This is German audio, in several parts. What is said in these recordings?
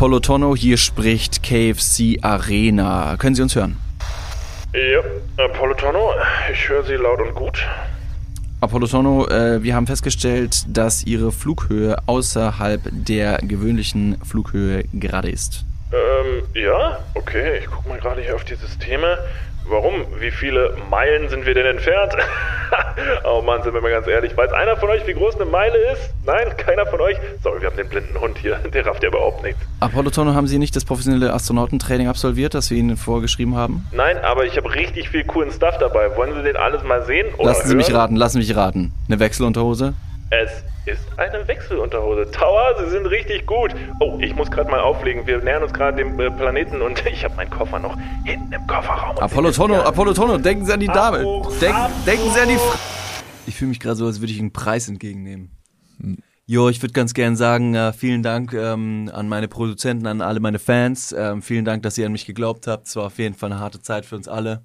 Apollo Tono, hier spricht KFC Arena. Können Sie uns hören? Ja, Apollo Tono, ich höre Sie laut und gut. Apollo Tono, äh, wir haben festgestellt, dass Ihre Flughöhe außerhalb der gewöhnlichen Flughöhe gerade ist. Ähm, ja, okay, ich gucke mal gerade hier auf die Systeme. Warum? Wie viele Meilen sind wir denn entfernt? oh Mann, sind wir mal ganz ehrlich. Weiß einer von euch, wie groß eine Meile ist? Nein, keiner von euch? Sorry, wir haben den blinden Hund hier. Der rafft ja überhaupt nichts. Apollo Tono, haben Sie nicht das professionelle Astronautentraining absolviert, das wir Ihnen vorgeschrieben haben? Nein, aber ich habe richtig viel coolen Stuff dabei. Wollen Sie den alles mal sehen? Oder lassen Sie hören? mich raten, lassen Sie mich raten. Eine Wechselunterhose? Es ist eine Wechselunterhose. Tower, Sie sind richtig gut. Oh, ich muss gerade mal auflegen. Wir nähern uns gerade dem äh, Planeten und ich habe meinen Koffer noch hinten im Kofferraum. Apollo Tono, Apollo Tono, denken Sie an die Dame. Denk, denken Sie an die. F ich fühle mich gerade so, als würde ich einen Preis entgegennehmen. Jo, ich würde ganz gern sagen, äh, vielen Dank ähm, an meine Produzenten, an alle meine Fans. Ähm, vielen Dank, dass ihr an mich geglaubt habt. Es war auf jeden Fall eine harte Zeit für uns alle.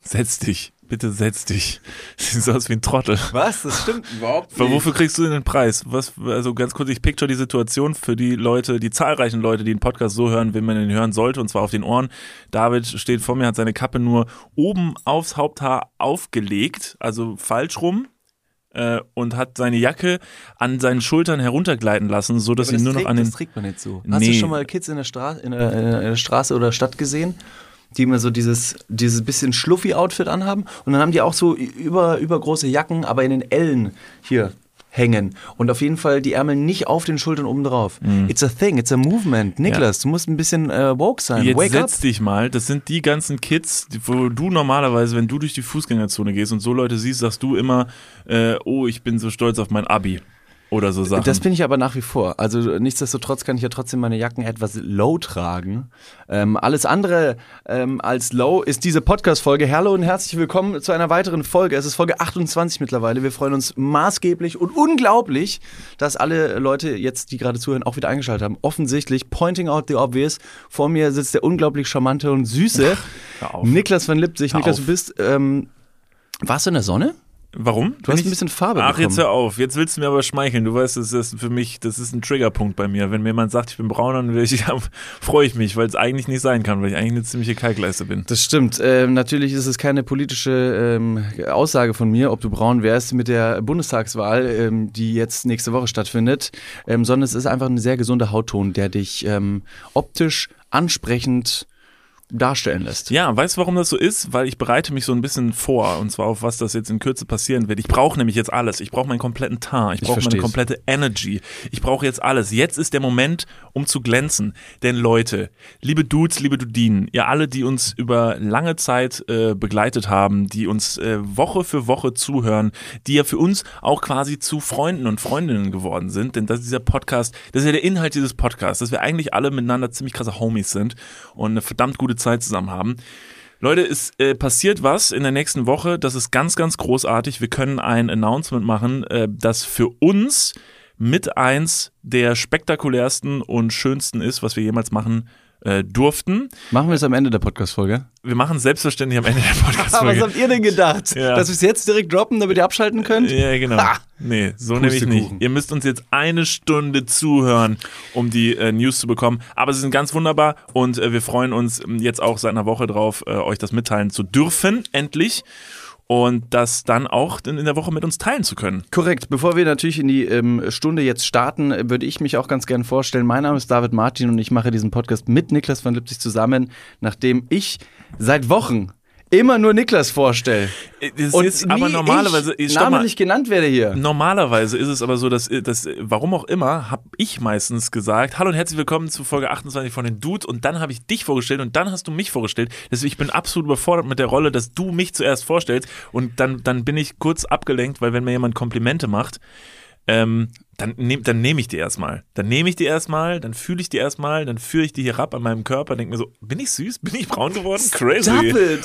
Setz dich. Bitte setz dich. Siehst aus wie ein Trottel. Was? Das stimmt überhaupt Aber Wofür kriegst du denn den Preis? Was, also ganz kurz, ich picture die Situation für die Leute, die zahlreichen Leute, die den Podcast so hören, wie man ihn hören sollte, und zwar auf den Ohren. David steht vor mir, hat seine Kappe nur oben aufs Haupthaar aufgelegt, also falsch rum, äh, und hat seine Jacke an seinen Schultern heruntergleiten lassen, so dass Aber sie nur noch trägt, an den. das trägt man nicht so. Hast du schon mal Kids in der, Stra in, der, in der Straße oder Stadt gesehen, die immer so dieses, dieses bisschen schluffy-Outfit anhaben? Und dann haben die auch so über, übergroße Jacken, aber in den Ellen hier hängen. Und auf jeden Fall die Ärmel nicht auf den Schultern oben drauf. It's a thing, it's a movement. Niklas, du musst ein bisschen äh, woke sein. Jetzt Wake up. setz dich mal. Das sind die ganzen Kids, wo du normalerweise, wenn du durch die Fußgängerzone gehst und so Leute siehst, sagst du immer, äh, oh, ich bin so stolz auf mein Abi. Oder so Sachen. Das bin ich aber nach wie vor. Also nichtsdestotrotz kann ich ja trotzdem meine Jacken etwas low tragen. Ähm, alles andere ähm, als low ist diese Podcast-Folge. Hallo und herzlich willkommen zu einer weiteren Folge. Es ist Folge 28 mittlerweile. Wir freuen uns maßgeblich und unglaublich, dass alle Leute jetzt, die gerade zuhören, auch wieder eingeschaltet haben. Offensichtlich, pointing out the obvious. Vor mir sitzt der unglaublich charmante und süße. Niklas van Lipzig. Niklas, du bist, ähm, warst du in der Sonne? Warum? Du hast ein bisschen Farbe Ach, bekommen. jetzt hör auf. Jetzt willst du mir aber schmeicheln. Du weißt, das ist für mich, das ist ein Triggerpunkt bei mir. Wenn mir jemand sagt, ich bin braun, dann ich, ja, freue ich mich, weil es eigentlich nicht sein kann, weil ich eigentlich eine ziemliche Kalkleiste bin. Das stimmt. Ähm, natürlich ist es keine politische ähm, Aussage von mir, ob du braun wärst mit der Bundestagswahl, ähm, die jetzt nächste Woche stattfindet, ähm, sondern es ist einfach ein sehr gesunder Hautton, der dich ähm, optisch ansprechend darstellen lässt. Ja, weißt du, warum das so ist? Weil ich bereite mich so ein bisschen vor und zwar auf was das jetzt in Kürze passieren wird. Ich brauche nämlich jetzt alles. Ich brauche meinen kompletten Teint. Ich brauche meine komplette Energy. Ich brauche jetzt alles. Jetzt ist der Moment, um zu glänzen. Denn Leute, liebe Dudes, liebe Dudinen, ihr alle, die uns über lange Zeit äh, begleitet haben, die uns äh, Woche für Woche zuhören, die ja für uns auch quasi zu Freunden und Freundinnen geworden sind. Denn das ist dieser Podcast, das ist ja der Inhalt dieses Podcasts, dass wir eigentlich alle miteinander ziemlich krasse Homies sind und eine verdammt gute Zeit zusammen haben. Leute, es äh, passiert was in der nächsten Woche. Das ist ganz, ganz großartig. Wir können ein Announcement machen, äh, das für uns mit eins der spektakulärsten und schönsten ist, was wir jemals machen äh, durften. Machen wir es am Ende der Podcast-Folge. Wir machen selbstverständlich am Ende der Aber was Podcast-Folge. habt ihr denn gedacht? Ja. Dass wir es jetzt direkt droppen, damit ihr abschalten könnt? Ja, genau. Ha! Nee, so nämlich nicht. Ihr müsst uns jetzt eine Stunde zuhören, um die äh, News zu bekommen. Aber sie sind ganz wunderbar und äh, wir freuen uns ähm, jetzt auch seit einer Woche drauf, äh, euch das mitteilen zu dürfen, endlich. Und das dann auch in der Woche mit uns teilen zu können. Korrekt. Bevor wir natürlich in die ähm, Stunde jetzt starten, äh, würde ich mich auch ganz gerne vorstellen. Mein Name ist David Martin und ich mache diesen Podcast mit Niklas von Lipzig zusammen, nachdem ich seit Wochen immer nur Niklas vorstelle. Äh, Das Und ist aber normalerweise. ich mal. namentlich genannt werde hier. Normalerweise ist es aber so, dass, dass warum auch immer, habe ich meistens gesagt, hallo und herzlich willkommen zu Folge 28 von den Dudes und dann habe ich dich vorgestellt und dann hast du mich vorgestellt. Deswegen ich bin absolut überfordert mit der Rolle, dass du mich zuerst vorstellst und dann, dann bin ich kurz abgelenkt, weil wenn mir jemand Komplimente macht, ähm, dann nehme dann nehm ich die erstmal. Dann nehme ich die erstmal, dann fühle ich die erstmal, dann führe ich die hier ab an meinem Körper, denke mir so, bin ich süß? Bin ich braun geworden? Crazy.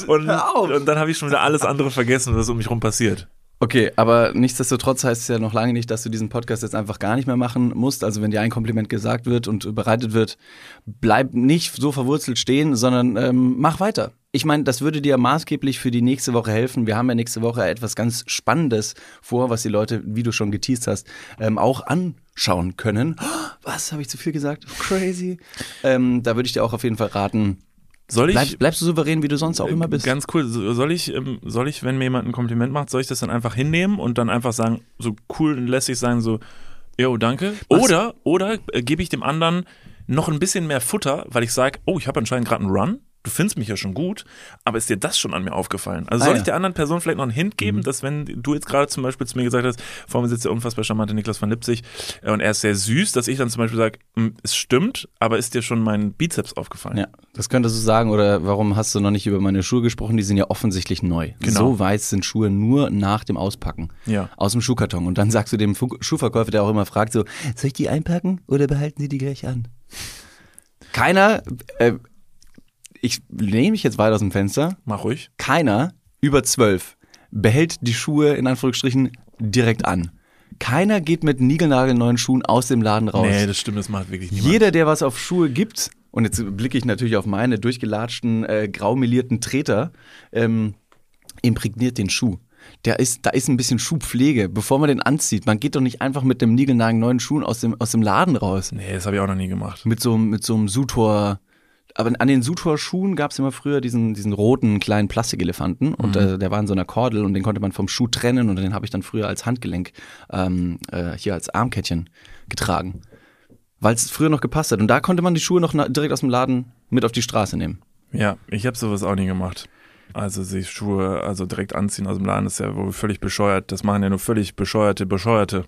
Und, und dann habe ich schon wieder alles andere vergessen, was um mich rum passiert. Okay, aber nichtsdestotrotz heißt es ja noch lange nicht, dass du diesen Podcast jetzt einfach gar nicht mehr machen musst. Also wenn dir ein Kompliment gesagt wird und bereitet wird, bleib nicht so verwurzelt stehen, sondern ähm, mach weiter. Ich meine, das würde dir maßgeblich für die nächste Woche helfen. Wir haben ja nächste Woche etwas ganz Spannendes vor, was die Leute, wie du schon geteased hast, ähm, auch anschauen können. Was, habe ich zu viel gesagt? Crazy. Ähm, da würde ich dir auch auf jeden Fall raten, Soll ich. bleib, bleibst du souverän, wie du sonst auch immer bist. Ganz cool. So- Soll ich, ähm, soll ich, wenn mir jemand ein Kompliment macht, soll ich das dann einfach hinnehmen und dann einfach sagen, so cool und lässig sagen, so, yo, danke? Was? Oder, oder äh, gebe ich dem anderen noch ein bisschen mehr Futter, weil ich sage, oh, ich habe anscheinend gerade einen Run. Du findest mich ja schon gut, aber ist dir das schon an mir aufgefallen? Also Ah, soll ja. ich der anderen Person vielleicht noch einen Hint geben, dass wenn du jetzt gerade zum Beispiel zu mir gesagt hast, vor mir sitzt der unfassbar charmante Niklas von Lipzig äh, und er ist sehr süß, dass ich dann zum Beispiel sage, "Hm, es stimmt, aber ist dir schon mein Bizeps aufgefallen? Ja, das könntest du sagen. Oder warum hast du noch nicht über meine Schuhe gesprochen? Die sind ja offensichtlich neu. Genau. So weiß sind Schuhe nur nach dem Auspacken. Ja. Aus dem Schuhkarton. Und dann sagst du dem Schuhverkäufer, der auch immer fragt, so, soll ich die einpacken oder behalten Sie die gleich an? Keiner, äh, ich lehne mich jetzt weit aus dem Fenster, Mach ruhig. keiner über zwölf behält die Schuhe in Anführungsstrichen direkt an. Keiner geht mit niegelnagelneuen Schuhen aus dem Laden raus. Nee, das stimmt, das macht wirklich niemand. Jeder, der was auf Schuhe gibt, und jetzt blicke ich natürlich auf meine durchgelatschten, äh, graumelierten Treter, ähm, imprägniert den Schuh. Der ist, da ist ein bisschen Schuhpflege, bevor man den anzieht. Man geht doch nicht einfach mit dem niegelnageln neuen Schuhen aus dem, aus dem Laden raus. Nee, das habe ich auch noch nie gemacht. Mit so, einem- mit so einem Sutor. Aber an den Sutor-Schuhen gab es immer früher diesen, diesen roten kleinen Plastikelefanten und äh, der war in so einer Kordel und den konnte man vom Schuh trennen und den habe ich dann früher als Handgelenk ähm, äh, hier als Armkettchen getragen. Weil es früher noch gepasst hat. Und da konnte man die Schuhe noch direkt aus dem Laden mit auf die Straße nehmen. Ja, ich habe sowas auch nie gemacht. Also sich Schuhe also direkt anziehen aus dem Laden ist ja wohl völlig bescheuert. Das machen ja nur völlig bescheuerte Bescheuerte.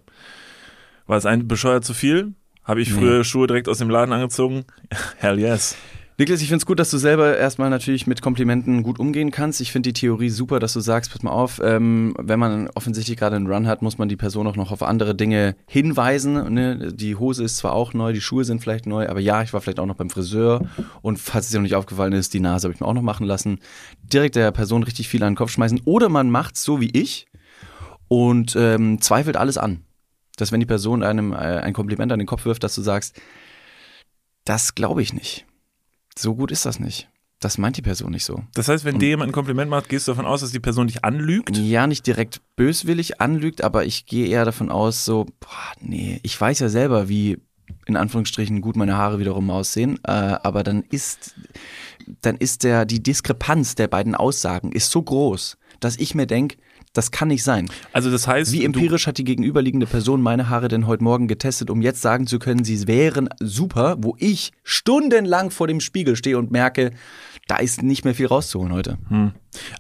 War es ein bescheuert zu viel? Habe ich früher Schuhe direkt aus dem Laden angezogen? Hell yes. Niklas, ich finde es gut, dass du selber erstmal natürlich mit Komplimenten gut umgehen kannst. Ich finde die Theorie super, dass du sagst, pass mal auf, ähm, wenn man offensichtlich gerade einen Run hat, muss man die Person auch noch auf andere Dinge hinweisen. Ne? Die Hose ist zwar auch neu, die Schuhe sind vielleicht neu, aber ja, ich war vielleicht auch noch beim Friseur und falls es dir noch nicht aufgefallen ist, die Nase habe ich mir auch noch machen lassen. Direkt der Person richtig viel an den Kopf schmeißen. Oder man macht so wie ich und ähm, zweifelt alles an. Dass wenn die Person einem äh, ein Kompliment an den Kopf wirft, dass du sagst, das glaube ich nicht. So gut ist das nicht. Das meint die Person nicht so. Das heißt, wenn dir jemand ein Kompliment macht, gehst du davon aus, dass die Person dich anlügt? Ja, nicht direkt böswillig anlügt, aber ich gehe eher davon aus, so, boah, nee, ich weiß ja selber, wie in Anführungsstrichen gut meine Haare wiederum aussehen, äh, aber dann ist, dann ist der, die Diskrepanz der beiden Aussagen ist so groß, dass ich mir denke, das kann nicht sein. Also das heißt, Wie empirisch hat die gegenüberliegende Person meine Haare denn heute Morgen getestet, um jetzt sagen zu können, sie wären super, wo ich stundenlang vor dem Spiegel stehe und merke, da ist nicht mehr viel rauszuholen heute.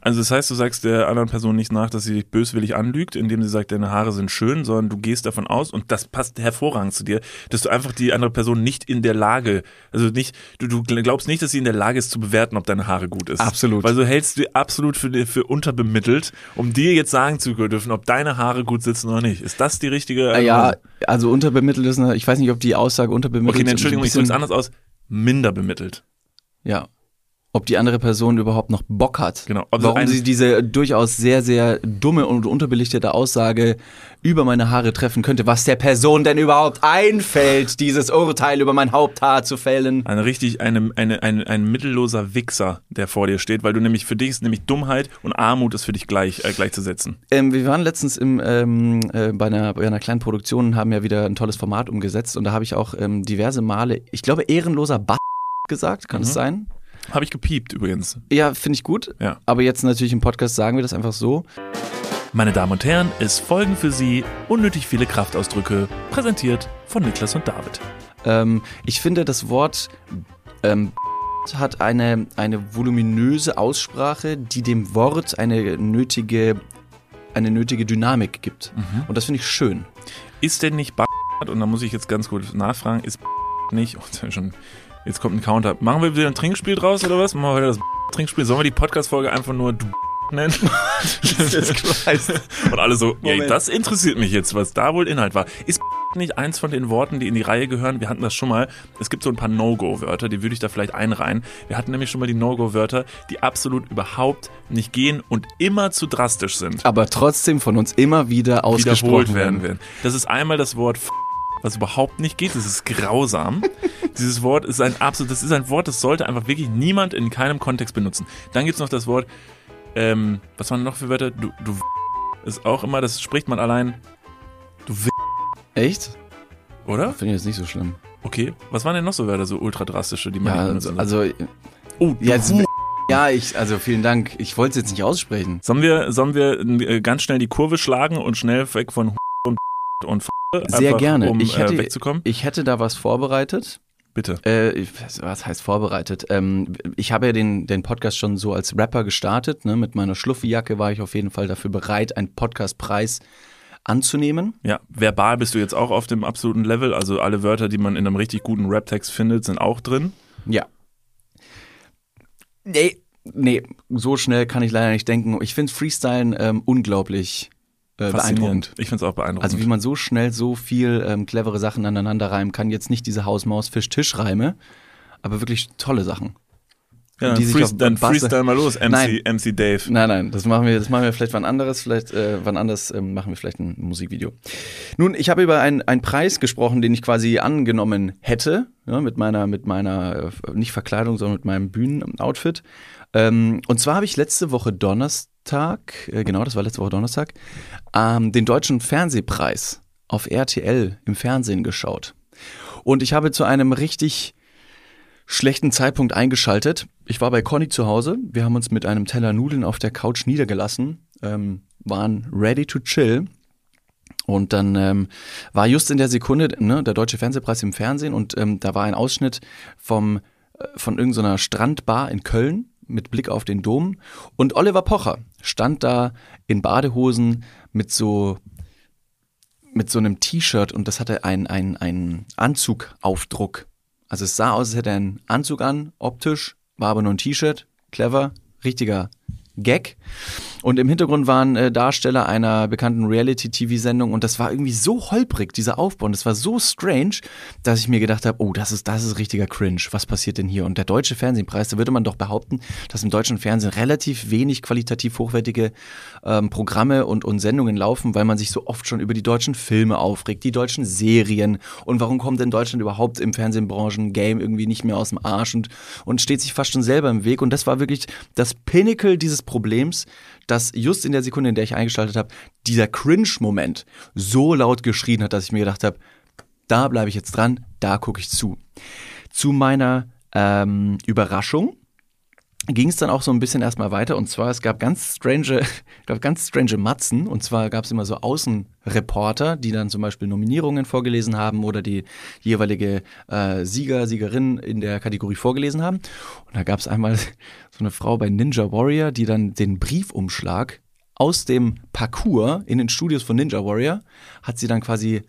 also das heißt, du sagst der anderen Person nicht nach, dass sie dich böswillig anlügt, indem sie sagt, deine Haare sind schön, sondern du gehst davon aus und das passt hervorragend zu dir, dass du einfach die andere Person nicht in der Lage, also nicht, du, du glaubst nicht, dass sie in der Lage ist zu bewerten, ob deine Haare gut ist. Absolut. Weil du hältst du absolut für, für unterbemittelt, um dir jetzt sagen zu dürfen, ob deine Haare gut sitzen oder nicht. Ist das die richtige? Äh, Ja, also unterbemittelt ist, eine, ich weiß nicht, ob die Aussage unterbemittelt Okay, ist. Entschuldigung, ein ich drücke es anders aus. Minder bemittelt. Ja. Ob die andere Person überhaupt noch Bock hat. Genau. Also Warum sie diese durchaus sehr, sehr dumme und unterbelichtete Aussage über meine Haare treffen könnte, was der Person denn überhaupt einfällt, dieses Urteil über mein Haupthaar zu fällen. Ein richtig, eine, eine, ein, ein mittelloser Wichser, der vor dir steht, weil du nämlich, für dich ist nämlich Dummheit und Armut ist für dich gleich, äh, gleichzusetzen. Ähm, wir waren letztens im, ähm, äh, bei, einer, bei einer kleinen Produktion und haben ja wieder ein tolles Format umgesetzt und da habe ich auch ähm, diverse Male, ich glaube, ehrenloser Bass gesagt, kann es sein? Habe ich gepiept übrigens. Ja, finde ich gut. Ja. Aber jetzt natürlich im Podcast sagen wir das einfach so. Meine Damen und Herren, es folgen für Sie unnötig viele Kraftausdrücke, präsentiert von Niklas und David. Ähm, ich finde, das Wort ähm, hat eine, eine voluminöse Aussprache, die dem Wort eine nötige, eine nötige Dynamik gibt. Und das finde ich schön. Ist denn nicht B und da muss ich jetzt ganz kurz nachfragen, ist nicht, oh, schon, jetzt kommt ein Counter. Machen wir wieder ein Trinkspiel draus oder was? Machen wir heute das Trinkspiel? Sollen wir die Podcast-Folge einfach nur du nennen? Und alle so, Moment. das interessiert mich jetzt, was da wohl Inhalt war. Ist nicht eins von den Worten, die in die Reihe gehören. Wir hatten das schon mal. Es gibt so ein paar No-Go-Wörter, die würde ich da vielleicht einreihen. Wir hatten nämlich schon mal die No-Go-Wörter, die absolut überhaupt nicht gehen und immer zu drastisch sind. Aber trotzdem von uns immer wieder ausgesprochen werden werden. Das ist einmal das Wort F was überhaupt nicht geht. Das ist grausam. Dieses Wort ist ein absolut, das ist ein Wort, das sollte einfach wirklich niemand in keinem Kontext benutzen. Dann gibt's noch das Wort, ähm, was waren noch für Wörter? Du, du ist auch immer, das spricht man allein. Du Echt? oder? Finde ich jetzt nicht so schlimm. Okay. Was waren denn noch so Wörter, so ultra drastische, die man Ja, also, also Oh, du ja, ja, ich, also vielen Dank. Ich wollte es jetzt nicht aussprechen. Sollen wir, sollen wir äh, ganz schnell die Kurve schlagen und schnell weg von und und Sehr einfach, gerne. um Ich hätte- äh, wegzukommen? Ich hätte da was vorbereitet. Bitte. Äh, was heißt vorbereitet? Ähm, ich habe ja den, den Podcast schon so als Rapper gestartet. Ne? Mit meiner Schluffi-Jacke war ich auf jeden Fall dafür bereit, einen Podcastpreis anzunehmen. Ja, verbal bist du jetzt auch auf dem absoluten Level. Also alle Wörter, die man in einem richtig guten Rap-Text findet, sind auch drin. Ja. Nee, nee, so schnell kann ich leider nicht denken. Ich finde Freestylen ähm, unglaublich äh, beeindruckend. Ich finde es auch beeindruckend. Also wie man so schnell so viel ähm, clevere Sachen aneinander reimen kann. Jetzt nicht diese Haus-Maus-Fisch-Tisch-Reime, aber wirklich tolle Sachen. ja, dann, Freest- dann Freestyle mal los, MC, Nein. MC Dave. Nein, nein, das machen wir, das machen wir vielleicht wann anderes, vielleicht äh, wann anders ähm, machen wir vielleicht ein Musikvideo. Nun, ich habe über einen, einen Preis gesprochen, den ich quasi angenommen hätte, ja, mit meiner, mit meiner, äh, nicht Verkleidung, sondern mit meinem Bühnenoutfit. Ähm, und zwar habe ich letzte Woche Donnerstag, äh, genau, das war letzte Woche Donnerstag, ähm, den Deutschen Fernsehpreis auf RTL im Fernsehen geschaut. Und ich habe zu einem richtig schlechten Zeitpunkt eingeschaltet. Ich war bei Conny zu Hause. Wir haben uns mit einem Teller Nudeln auf der Couch niedergelassen, ähm, waren ready to chill. Und dann ähm, war just in der Sekunde ne, der Deutsche Fernsehpreis im Fernsehen und ähm, da war ein Ausschnitt vom, äh, von irgendeiner Strandbar in Köln mit Blick auf den Dom. Und Oliver Pocher stand da in Badehosen mit so mit so einem T-Shirt und das hatte einen ein, ein Anzugaufdruck. Also es sah aus, als hätte er einen Anzug an, optisch, war aber nur ein T-Shirt, clever, richtiger Gag. Und im Hintergrund waren äh, Darsteller einer bekannten Reality-TV-Sendung und das war irgendwie so holprig, dieser Aufbau. Und das war so strange, dass ich mir gedacht habe, oh, das ist, das ist richtiger Cringe. Was passiert denn hier? Und der Deutsche Fernsehpreis, da würde man doch behaupten, dass im deutschen Fernsehen relativ wenig qualitativ hochwertige ähm, Programme und, und Sendungen laufen, weil man sich so oft schon über die deutschen Filme aufregt, die deutschen Serien. Und warum kommt denn Deutschland überhaupt im Fernsehbranchen-Game irgendwie nicht mehr aus dem Arsch und, und steht sich fast schon selber im Weg? Und das war wirklich das Pinnacle dieses Problems, dass just in der Sekunde, in der ich eingeschaltet habe, dieser Cringe-Moment so laut geschrien hat, dass ich mir gedacht habe, da bleibe ich jetzt dran, da gucke ich zu. Zu meiner ähm, Überraschung ging es dann auch so ein bisschen erstmal weiter. Und zwar es gab ganz strange, gab ganz strange Matzen. Und zwar gab es immer so Außenreporter, die dann zum Beispiel Nominierungen vorgelesen haben oder die jeweilige äh, Sieger, Siegerin in der Kategorie vorgelesen haben. Und da gab es einmal so eine Frau bei Ninja Warrior, die dann den Briefumschlag aus dem Parcours in den Studios von Ninja Warrior hat sie dann quasi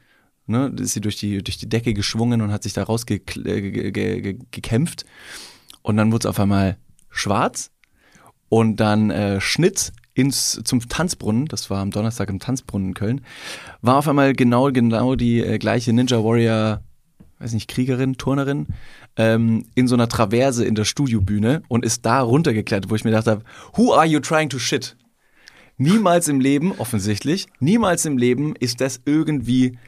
ne, ist sie durch die durch die Decke geschwungen und hat sich da rausgekämpft und dann wurde es auf einmal schwarz und dann äh, Schnitt ins, zum Tanzbrunnen, das war am Donnerstag im Tanzbrunnen in Köln, war auf einmal genau, genau die äh, gleiche Ninja Warrior, weiß nicht, Kriegerin, Turnerin, ähm, in so einer Traverse in der Studiobühne und ist da runtergeklettert, wo ich mir gedacht habe, who are you trying to shit? Niemals im Leben, offensichtlich, niemals im Leben ist das irgendwie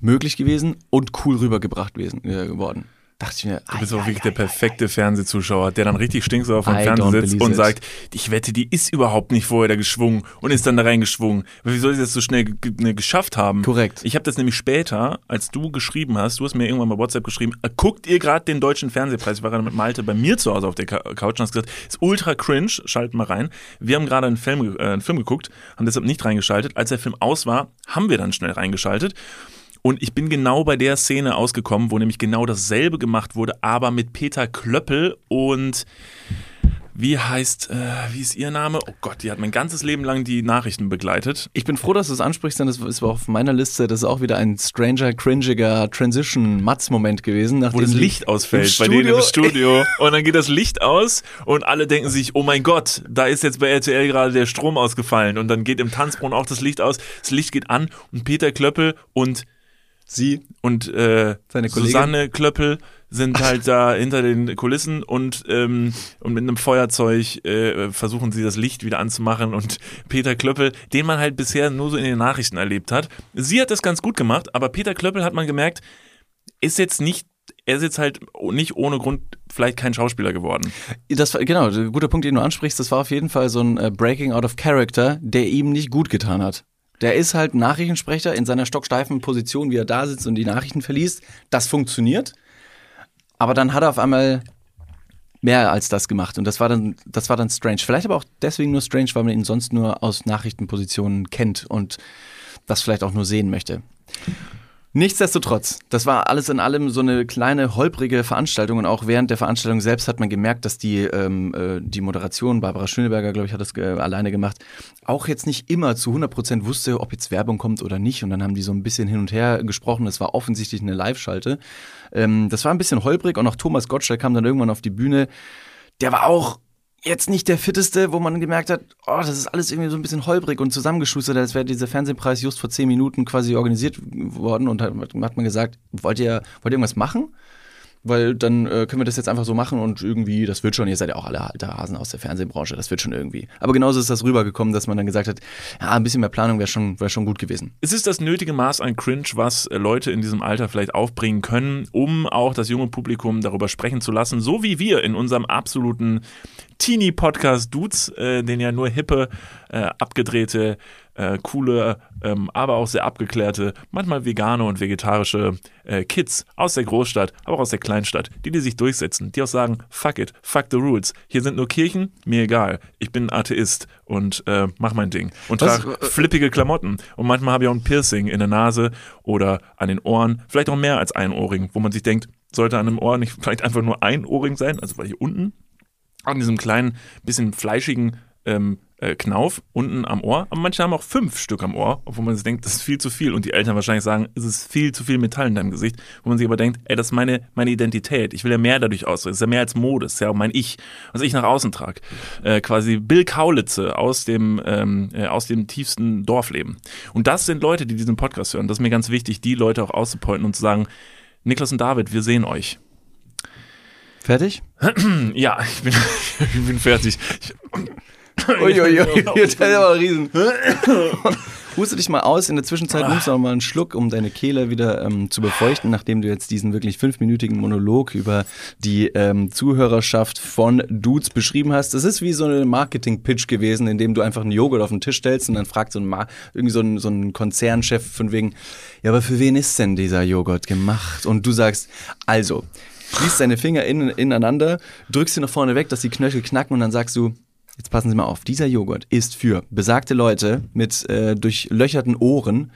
möglich gewesen und cool rübergebracht gewesen, äh, geworden. Dachte ich mir, Du bist auch wirklich der perfekte Fernsehzuschauer, der dann richtig stinksauer vom don't sitzt und sagt, ich wette, die ist überhaupt nicht vorher da geschwungen und ist dann da reingeschwungen. Wie soll sie das so schnell ne, geschafft haben? Korrekt. Ich habe das nämlich später, als du geschrieben hast, du hast mir irgendwann bei WhatsApp geschrieben, äh, guckt ihr gerade den deutschen Fernsehpreis? Ich war gerade mit Malte bei mir zu Hause auf der Couch und hast gesagt, ist ultra cringe, schalt mal rein. Wir haben gerade einen Film, äh, einen Film geguckt, haben deshalb nicht reingeschaltet. Als der Film aus war, haben wir dann schnell reingeschaltet. Und ich bin genau bei der Szene ausgekommen, wo nämlich genau dasselbe gemacht wurde, aber mit Peter Klöppel und wie heißt, äh, wie ist ihr Name? Oh Gott, die hat mein ganzes Leben lang die Nachrichten begleitet. Ich bin froh, dass du es ansprichst, denn das ist auf meiner Liste. Das ist auch wieder ein stranger, cringiger Transition-Matz-Moment gewesen. Wo das Licht ausfällt bei denen im Studio- Studio. Und dann geht das Licht aus und alle denken sich, oh mein Gott, da ist jetzt bei RTL gerade der Strom ausgefallen. Und dann geht im Tanzbrunnen auch das Licht aus, das Licht geht an und Peter Klöppel und Sie, und äh. Susanne Klöppel sind halt da hinter den Kulissen und, ähm, und mit einem Feuerzeug äh, versuchen sie das Licht wieder anzumachen und Peter Klöppel, den man halt bisher nur so in den Nachrichten erlebt hat. Sie hat das ganz gut gemacht, aber Peter Klöppel hat man gemerkt, ist jetzt nicht, er ist jetzt halt nicht ohne Grund vielleicht kein Schauspieler geworden. Das war, genau, der guter Punkt, den du ansprichst, das war auf jeden Fall so ein äh, Breaking out of Character, der ihm nicht gut getan hat. Der ist halt Nachrichtensprecher in seiner stocksteifen Position, wie er da sitzt und die Nachrichten verliest. Das funktioniert. Aber dann hat er auf einmal mehr als das gemacht und das war dann, das war dann strange. Vielleicht aber auch deswegen nur strange, weil man ihn sonst nur aus Nachrichtenpositionen kennt und das vielleicht auch nur sehen möchte. Nichtsdestotrotz, das war alles in allem so eine kleine holprige Veranstaltung und auch während der Veranstaltung selbst hat man gemerkt, dass die, ähm, äh, die Moderation, Barbara Schöneberger, glaube ich, hat das äh, alleine gemacht, auch jetzt nicht immer zu 100% wusste, ob jetzt Werbung kommt oder nicht. Und dann haben die so ein bisschen hin und her gesprochen, das war offensichtlich eine Live-Schalte. Ähm, das war ein bisschen holprig. Und auch Thomas Gottschalk kam dann irgendwann auf die Bühne, der war auch jetzt nicht der fitteste, wo man gemerkt hat, oh, das ist alles irgendwie so ein bisschen holprig und zusammengeschustert, als wäre dieser Fernsehpreis just vor zehn Minuten quasi organisiert worden und hat, hat man gesagt, wollt ihr, wollt ihr irgendwas machen? Weil dann äh, können wir das jetzt einfach so machen und irgendwie, das wird schon, ihr seid ja auch alle alte Hasen aus der Fernsehbranche, das wird schon irgendwie. Aber genauso ist das rübergekommen, dass man dann gesagt hat, ja, ein bisschen mehr Planung wäre schon, wär schon gut gewesen. Es ist das nötige Maß an Cringe, was äh, Leute in diesem Alter vielleicht aufbringen können, um auch das junge Publikum darüber sprechen zu lassen, so wie wir in unserem absoluten Teenie-Podcast Dudes, äh, den ja nur hippe, äh, abgedrehte, äh, coole, ähm, aber auch sehr abgeklärte, manchmal vegane und vegetarische äh, Kids aus der Großstadt, aber auch aus der Kleinstadt, die die sich durchsetzen, die auch sagen, fuck it, fuck the rules. Hier sind nur Kirchen, mir egal. Ich bin Atheist und äh, mach mein Ding. Und trage flippige Klamotten. Und manchmal habe ich auch ein Piercing in der Nase oder an den Ohren, vielleicht auch mehr als ein Ohrring, wo man sich denkt, sollte an einem Ohr nicht vielleicht einfach nur ein Ohrring sein, also weil hier unten an diesem kleinen, bisschen fleischigen ähm, äh, Knauf unten am Ohr. Aber manche haben auch fünf Stück am Ohr, obwohl man sich denkt, das ist viel zu viel. Und die Eltern wahrscheinlich sagen, es ist viel zu viel Metall in deinem Gesicht. Wo man sich aber denkt, ey, das ist meine, meine Identität. Ich will ja mehr dadurch ausdrücken. Das ist ja mehr als Mode. Das ist ja auch mein Ich, was ich nach außen trage. Äh, quasi Bill Kaulitze aus dem, ähm, äh, aus dem tiefsten Dorfleben. Und das sind Leute, die diesen Podcast hören. Das ist mir ganz wichtig, die Leute auch auszupointen und zu sagen, Niklas und David, wir sehen euch. Fertig? Ja, ich bin, ich bin fertig. Ich, Uiuiui, das ist aber riesen. Huste dich mal aus. In der Zwischenzeit nimmst du noch mal einen Schluck, um deine Kehle wieder ähm, zu befeuchten, nachdem du jetzt diesen wirklich fünfminütigen Monolog über die ähm, Zuhörerschaft von Dudes beschrieben hast. Das ist wie so ein Marketing-Pitch gewesen, in dem du einfach einen Joghurt auf den Tisch stellst und dann fragt so ein, Ma irgendwie so ein, so ein Konzernchef von wegen, ja, aber für wen ist denn dieser Joghurt gemacht? Und du sagst, also, schließt deine Finger in, ineinander, drückst sie nach vorne weg, dass die Knöchel knacken und dann sagst du, Jetzt passen Sie mal auf, dieser Joghurt ist für besagte Leute mit äh, durchlöcherten Ohren.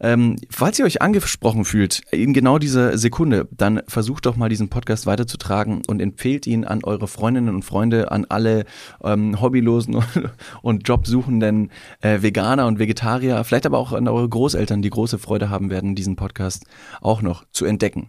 Ähm, falls ihr euch angesprochen fühlt, in genau dieser Sekunde, dann versucht doch mal diesen Podcast weiterzutragen und empfehlt ihn an eure Freundinnen und Freunde, an alle ähm, hobbylosen und jobsuchenden äh, Veganer und Vegetarier, vielleicht aber auch an eure Großeltern, die große Freude haben werden, diesen Podcast auch noch zu entdecken.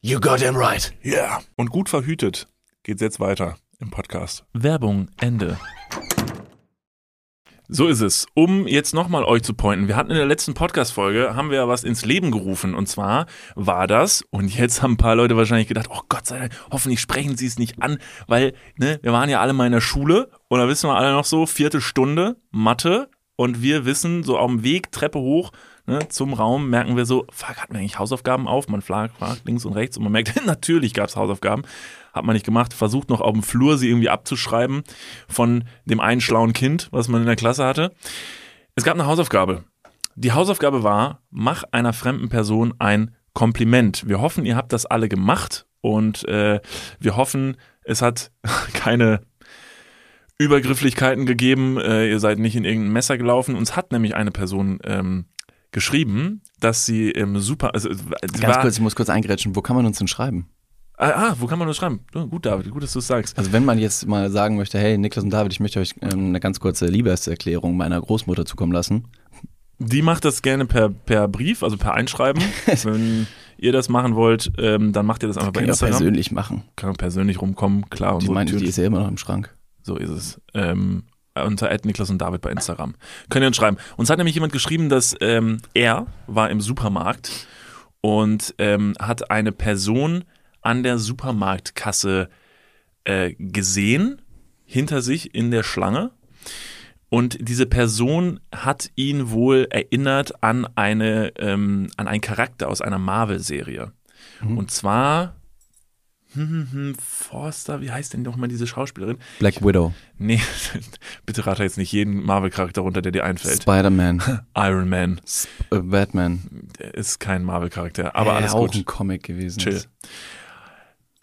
You got him right. Ja. Yeah. Und gut verhütet geht's jetzt weiter im Podcast. Werbung, Ende. So ist es. Um jetzt nochmal euch zu pointen, wir hatten in der letzten Podcast-Folge, haben wir ja was ins Leben gerufen. Und zwar war das, und jetzt haben ein paar Leute wahrscheinlich gedacht, oh Gott sei Dank, hoffentlich sprechen sie es nicht an, weil, ne, wir waren ja alle mal in der Schule und da wissen wir alle noch so, vierte Stunde, Mathe, und wir wissen, so auf dem Weg, Treppe hoch, ne, zum Raum, merken wir so, fuck, hatten wir eigentlich Hausaufgaben auf? Man fragt, links und rechts und man merkt, natürlich gab es Hausaufgaben. Hat man nicht gemacht, versucht noch auf dem Flur sie irgendwie abzuschreiben von dem einen schlauen Kind, was man in der Klasse hatte. Es gab eine Hausaufgabe. Die Hausaufgabe war, mach einer fremden Person ein Kompliment. Wir hoffen, ihr habt das alle gemacht und äh, wir hoffen, es hat keine Übergrifflichkeiten gegeben, äh, ihr seid nicht in irgendein Messer gelaufen. Uns hat nämlich eine Person ähm, geschrieben, dass sie im Super, also sie Ganz war, kurz, ich muss kurz eingrätschen. Wo kann man uns denn schreiben? Ah, ah, wo kann man das schreiben? Gut, David, gut, dass du es sagst. Also wenn man jetzt mal sagen möchte, hey Niklas und David, ich möchte euch ähm, eine ganz kurze Liebeserklärung meiner Großmutter zukommen lassen. Die macht das gerne per, per Brief, also per Einschreiben. Wenn ihr das machen wollt, ähm, dann macht ihr das einfach bei Kann ich auch Instagram. persönlich machen. Kann persönlich rumkommen, klar. Und Die so meinte, die ist ja immer noch im Schrank. So ist es. Ähm, unter Niklas und David bei Instagram. Könnt ihr uns schreiben. Uns hat nämlich jemand geschrieben, dass ähm, er war im Supermarkt und ähm, hat eine Person an der Supermarktkasse äh, gesehen, hinter sich in der Schlange. Und diese Person hat ihn wohl erinnert an eine ähm, an einen Charakter aus einer Marvel-Serie. Und zwar hm, Forster, wie heißt denn doch mal diese Schauspielerin? Black Widow, Nee, bitte rate jetzt nicht jeden Marvel-Charakter runter, der dir einfällt. Spider-Man, Iron Man Sp äh, Batman. ist kein Marvel-Charakter, aber Äh, alles auch gut. ein Comic gewesen. Chill. ist.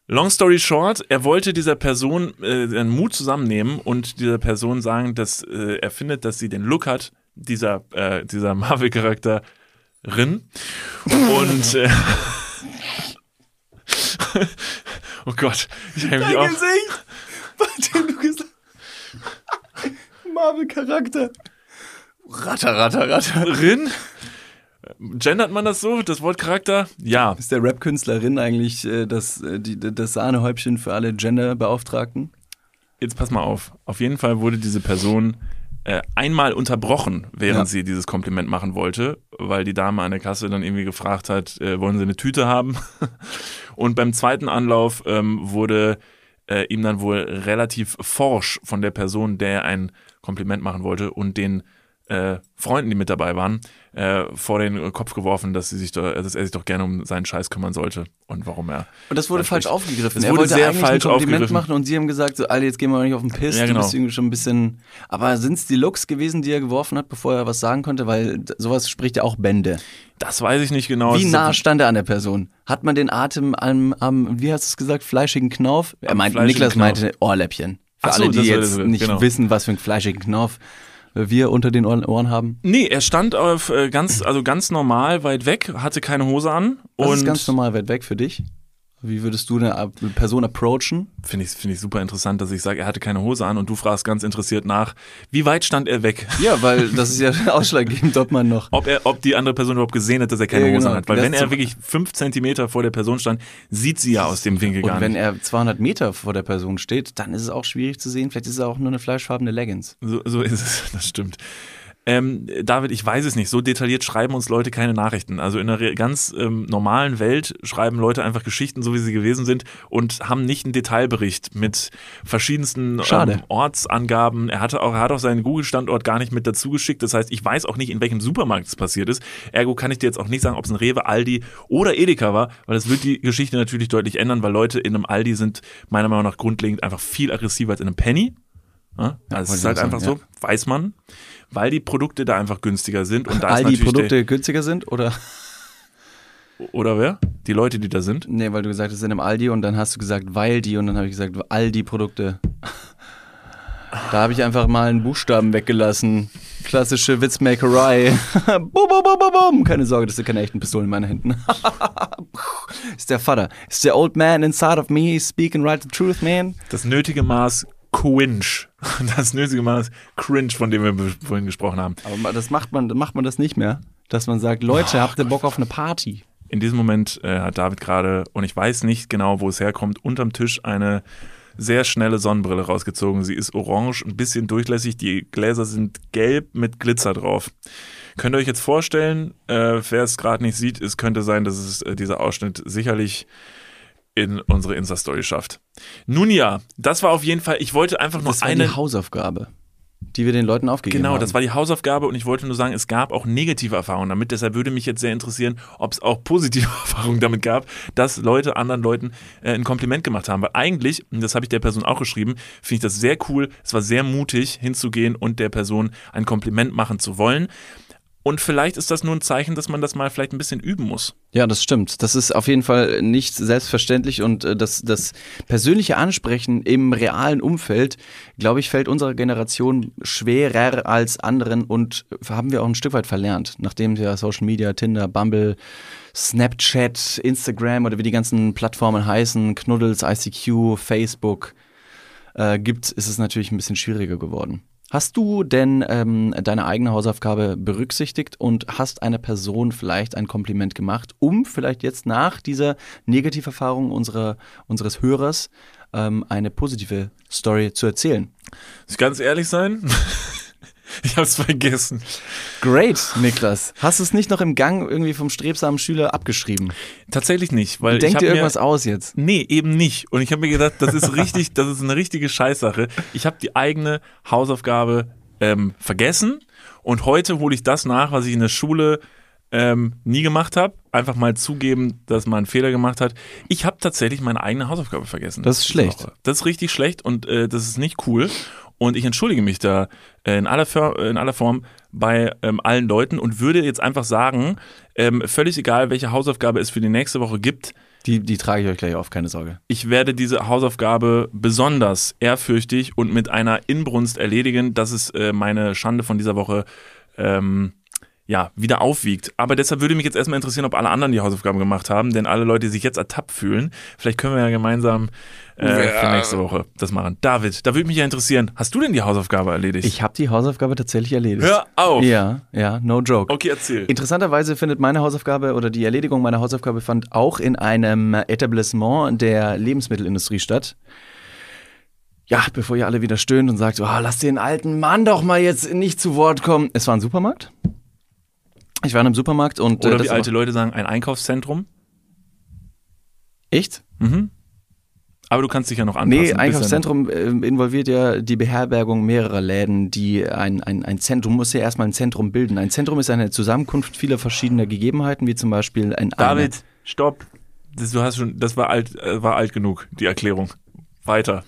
Long story short, er wollte dieser Person äh, den Mut zusammennehmen und dieser Person sagen, dass äh, er findet, dass sie den Look hat, dieser, äh, dieser Marvel-Charakterin. Und äh, oh Gott, ich hänge mich auf. Gesicht, bei dem du gesagt Marvel-Charakter. Ratter, ratter, ratter. Rin? Gendert man das so, das Wort Charakter? Ja. Ist der Rap-Künstlerin eigentlich äh, das, äh, die, das Sahnehäubchen für alle Genderbeauftragten? Jetzt pass mal auf. Auf jeden Fall wurde diese Person äh, einmal unterbrochen, während Ja. sie dieses Kompliment machen wollte, weil die Dame an der Kasse dann irgendwie gefragt hat, äh, wollen Sie eine Tüte haben? Und beim zweiten Anlauf ähm, wurde äh, ihm dann wohl relativ forsch von der Person, der er ein Kompliment machen wollte und den äh, Freunden, die mit dabei waren, äh, vor den Kopf geworfen, dass, sie sich doch, dass er sich doch gerne um seinen Scheiß kümmern sollte und warum er. Und das wurde falsch spricht- aufgegriffen. Das er wurde wollte sehr eigentlich falsch ein Kompliment aufgegriffen. machen und sie haben gesagt, so, Alter, jetzt gehen wir mal nicht auf den Piss. Ja, Du genau. bist irgendwie schon ein bisschen. Aber sind es die Looks gewesen, die er geworfen hat, bevor er was sagen konnte? Weil sowas spricht ja auch Bände. Das weiß ich nicht genau. Wie nah stand er an der Person? Hat man den Atem am, am wie hast du es gesagt, fleischigen Knauf? Er meinte, Niklas Knauf. meinte Ohrläppchen. Für so, alle, die jetzt das, nicht genau. wissen, was für einen fleischigen Knauf wir unter den Ohren, haben. Nee, er stand auf äh, ganz, also ganz normal weit weg, hatte keine Hose an. Das und ist ganz normal weit weg für dich. Wie würdest du eine Person approachen? Finde ich, finde ich super interessant, dass ich sage, er hatte keine Hose an und du fragst ganz interessiert nach, wie weit stand er weg? Ja, weil das ist ja ausschlaggebend, ob man noch. Ob er, ob die andere Person überhaupt gesehen hat, dass er keine Ja, Hose genau. hat. Weil Das wenn er wirklich fünf Zentimeter vor der Person stand, sieht sie ja aus dem Winkel gar Und wenn nicht. er 200 Meter vor der Person steht, dann ist es auch schwierig zu sehen. Vielleicht ist es auch nur eine fleischfarbene Leggings. So, so ist es, das stimmt. Ähm, David, ich weiß es nicht. So detailliert schreiben uns Leute keine Nachrichten. Also in einer ganz ähm, normalen Welt schreiben Leute einfach Geschichten, so wie sie gewesen sind und haben nicht einen Detailbericht mit verschiedensten. Ähm, Ortsangaben. Er hatte auch, er hat auch seinen Google-Standort gar nicht mit dazu geschickt. Das heißt, ich weiß auch nicht, in welchem Supermarkt es passiert ist. Ergo kann ich dir jetzt auch nicht sagen, ob es ein Rewe, Aldi oder Edeka war, weil das wird die Geschichte natürlich deutlich ändern, weil Leute in einem Aldi sind meiner Meinung nach grundlegend einfach viel aggressiver als in einem Penny. Ja, also es wollte ist halt auch einfach sagen, so, weiß man, weil die Produkte da einfach günstiger sind und da All ist die Produkte günstiger sind oder? der, oder wer? Die Leute, die da sind. Nee, weil du gesagt hast, sind im Aldi und dann hast du gesagt, weil die und dann habe ich gesagt, all die Produkte. Da habe ich einfach mal einen Buchstaben weggelassen. Klassische Witzmakerei. bum, bum, bum, bum, bum. Keine Sorge, das sind keine echten Pistolen in meinen Händen. ist der Vater. Ist der old man inside of me speaking right the truth, man? Das nötige Maß Cringe. Das nötige Maß Cringe, von dem wir vorhin gesprochen haben. Aber das macht man, macht man das nicht mehr. Dass man sagt, Leute, habt ihr Bock auf eine Party? In diesem Moment äh, hat David gerade, und ich weiß nicht genau, wo es herkommt, unterm Tisch eine sehr schnelle Sonnenbrille rausgezogen. Sie ist orange, ein bisschen durchlässig. Die Gläser sind gelb mit Glitzer drauf. Könnt ihr euch jetzt vorstellen, äh, wer es gerade nicht sieht, es könnte sein, dass es äh, dieser Ausschnitt sicherlich in unsere Insta-Story schafft. Nun ja, das war auf jeden Fall, ich wollte einfach noch Das war eine. die Hausaufgabe, die wir den Leuten aufgegeben Genau, haben. das war die Hausaufgabe und ich wollte nur sagen, es gab auch negative Erfahrungen damit. Deshalb würde mich jetzt sehr interessieren, ob es auch positive Erfahrungen damit gab, dass Leute anderen Leuten äh, ein Kompliment gemacht haben. Weil eigentlich, und das habe ich der Person auch geschrieben, finde ich das sehr cool. Es war sehr mutig, hinzugehen und der Person ein Kompliment machen zu wollen. Und vielleicht ist das nur ein Zeichen, dass man das mal vielleicht ein bisschen üben muss. Ja, das stimmt. Das ist auf jeden Fall nicht selbstverständlich und äh, das, das persönliche Ansprechen im realen Umfeld, glaube ich, fällt unserer Generation schwerer als anderen und haben wir auch ein Stück weit verlernt, nachdem wir Social Media, Tinder, Bumble, Snapchat, Instagram oder wie die ganzen Plattformen heißen, Knuddels, ICQ, Facebook äh, gibt, ist es natürlich ein bisschen schwieriger geworden. Hast du denn ähm, deine eigene Hausaufgabe berücksichtigt und hast einer Person vielleicht ein Kompliment gemacht, um vielleicht jetzt nach dieser Negativerfahrung unserer, unseres Hörers ähm, eine positive Story zu erzählen? Muss ich ganz ehrlich sein? Ich habe es vergessen. Great, Niklas. Hast du es nicht noch im Gang irgendwie vom strebsamen Schüler abgeschrieben? Tatsächlich nicht, weil ich Denk hab dir mir- irgendwas aus jetzt. Nee, eben nicht. Und ich habe mir gedacht, das ist richtig, das ist eine richtige Scheißsache. Ich habe die eigene Hausaufgabe ähm, vergessen und heute hole ich das nach, was ich in der Schule ähm, nie gemacht habe. Einfach mal zugeben, dass man einen Fehler gemacht hat. Ich habe tatsächlich meine eigene Hausaufgabe vergessen. Das ist schlecht. Woche. Das ist richtig schlecht und äh, das ist nicht cool. Und ich entschuldige mich da äh, in, aller, in aller Form bei ähm, allen Leuten und würde jetzt einfach sagen, ähm, völlig egal, welche Hausaufgabe es für die nächste Woche gibt, Die, die trage ich euch gleich auf, keine Sorge. ich werde diese Hausaufgabe besonders ehrfürchtig und mit einer Inbrunst erledigen, dass es äh, meine Schande von dieser Woche ähm, ja, wieder aufwiegt. Aber deshalb würde mich jetzt erstmal interessieren, ob alle anderen die Hausaufgaben gemacht haben, denn alle Leute, die sich jetzt ertappt fühlen, vielleicht können wir ja gemeinsam äh, für nächste Woche das machen. David, da würde mich ja interessieren, hast du denn die Hausaufgabe erledigt? Ich habe die Hausaufgabe tatsächlich erledigt. Hör auf! Ja, ja, no joke. Okay, erzähl. Interessanterweise findet meine Hausaufgabe oder die Erledigung meiner Hausaufgabe fand auch in einem Etablissement der Lebensmittelindustrie statt. Ja, bevor ihr alle wieder stöhnt und sagt, oh, lass den alten Mann doch mal jetzt nicht zu Wort kommen. Es war ein Supermarkt. Ich war in einem Supermarkt und Oder äh, wie alte Leute sagen, ein Einkaufszentrum. echt? Mhm. Aber du kannst dich ja noch anpassen. Nee, Einkaufszentrum äh, involviert ja die Beherbergung mehrerer Läden, die ein, ein, ein Zentrum, muss ja erstmal ein Zentrum bilden. Ein Zentrum ist eine Zusammenkunft vieler verschiedener Gegebenheiten, wie zum Beispiel ein David, stopp. Das, du hast schon, das war alt, äh, war alt genug, die Erklärung. Weiter.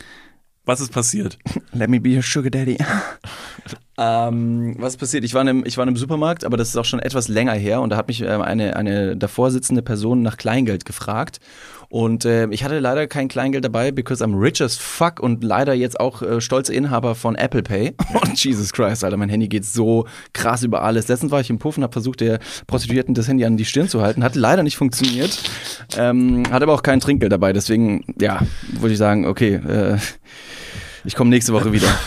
Was ist passiert? Let me be your sugar daddy. ähm, was ist passiert? Ich war, in einem, ich war in einem Supermarkt, aber das ist auch schon etwas länger her und da hat mich ähm, eine, eine davor sitzende Person nach Kleingeld gefragt. Und äh, ich hatte leider kein Kleingeld dabei, because I'm rich as fuck und leider jetzt auch äh, stolzer Inhaber von Apple Pay. Und Jesus Christ, Alter, mein Handy geht so krass über alles. Letztens war ich im Puff und habe versucht, der Prostituierten das Handy an die Stirn zu halten. Hat leider nicht funktioniert. Ähm, hat aber auch kein Trinkgeld dabei. Deswegen, ja, würde ich sagen, okay, äh, ich komme nächste Woche wieder.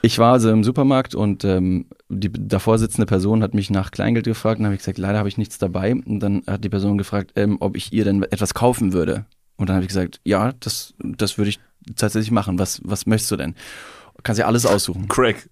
Ich war also im Supermarkt und ähm, die davor sitzende Person hat mich nach Kleingeld gefragt und habe ich gesagt, leider habe ich nichts dabei. Und dann hat die Person gefragt, ähm, ob ich ihr denn etwas kaufen würde. Und dann habe ich gesagt, ja, das, das würde ich tatsächlich machen. Was, was möchtest du denn? Kannst ja alles aussuchen. Crack.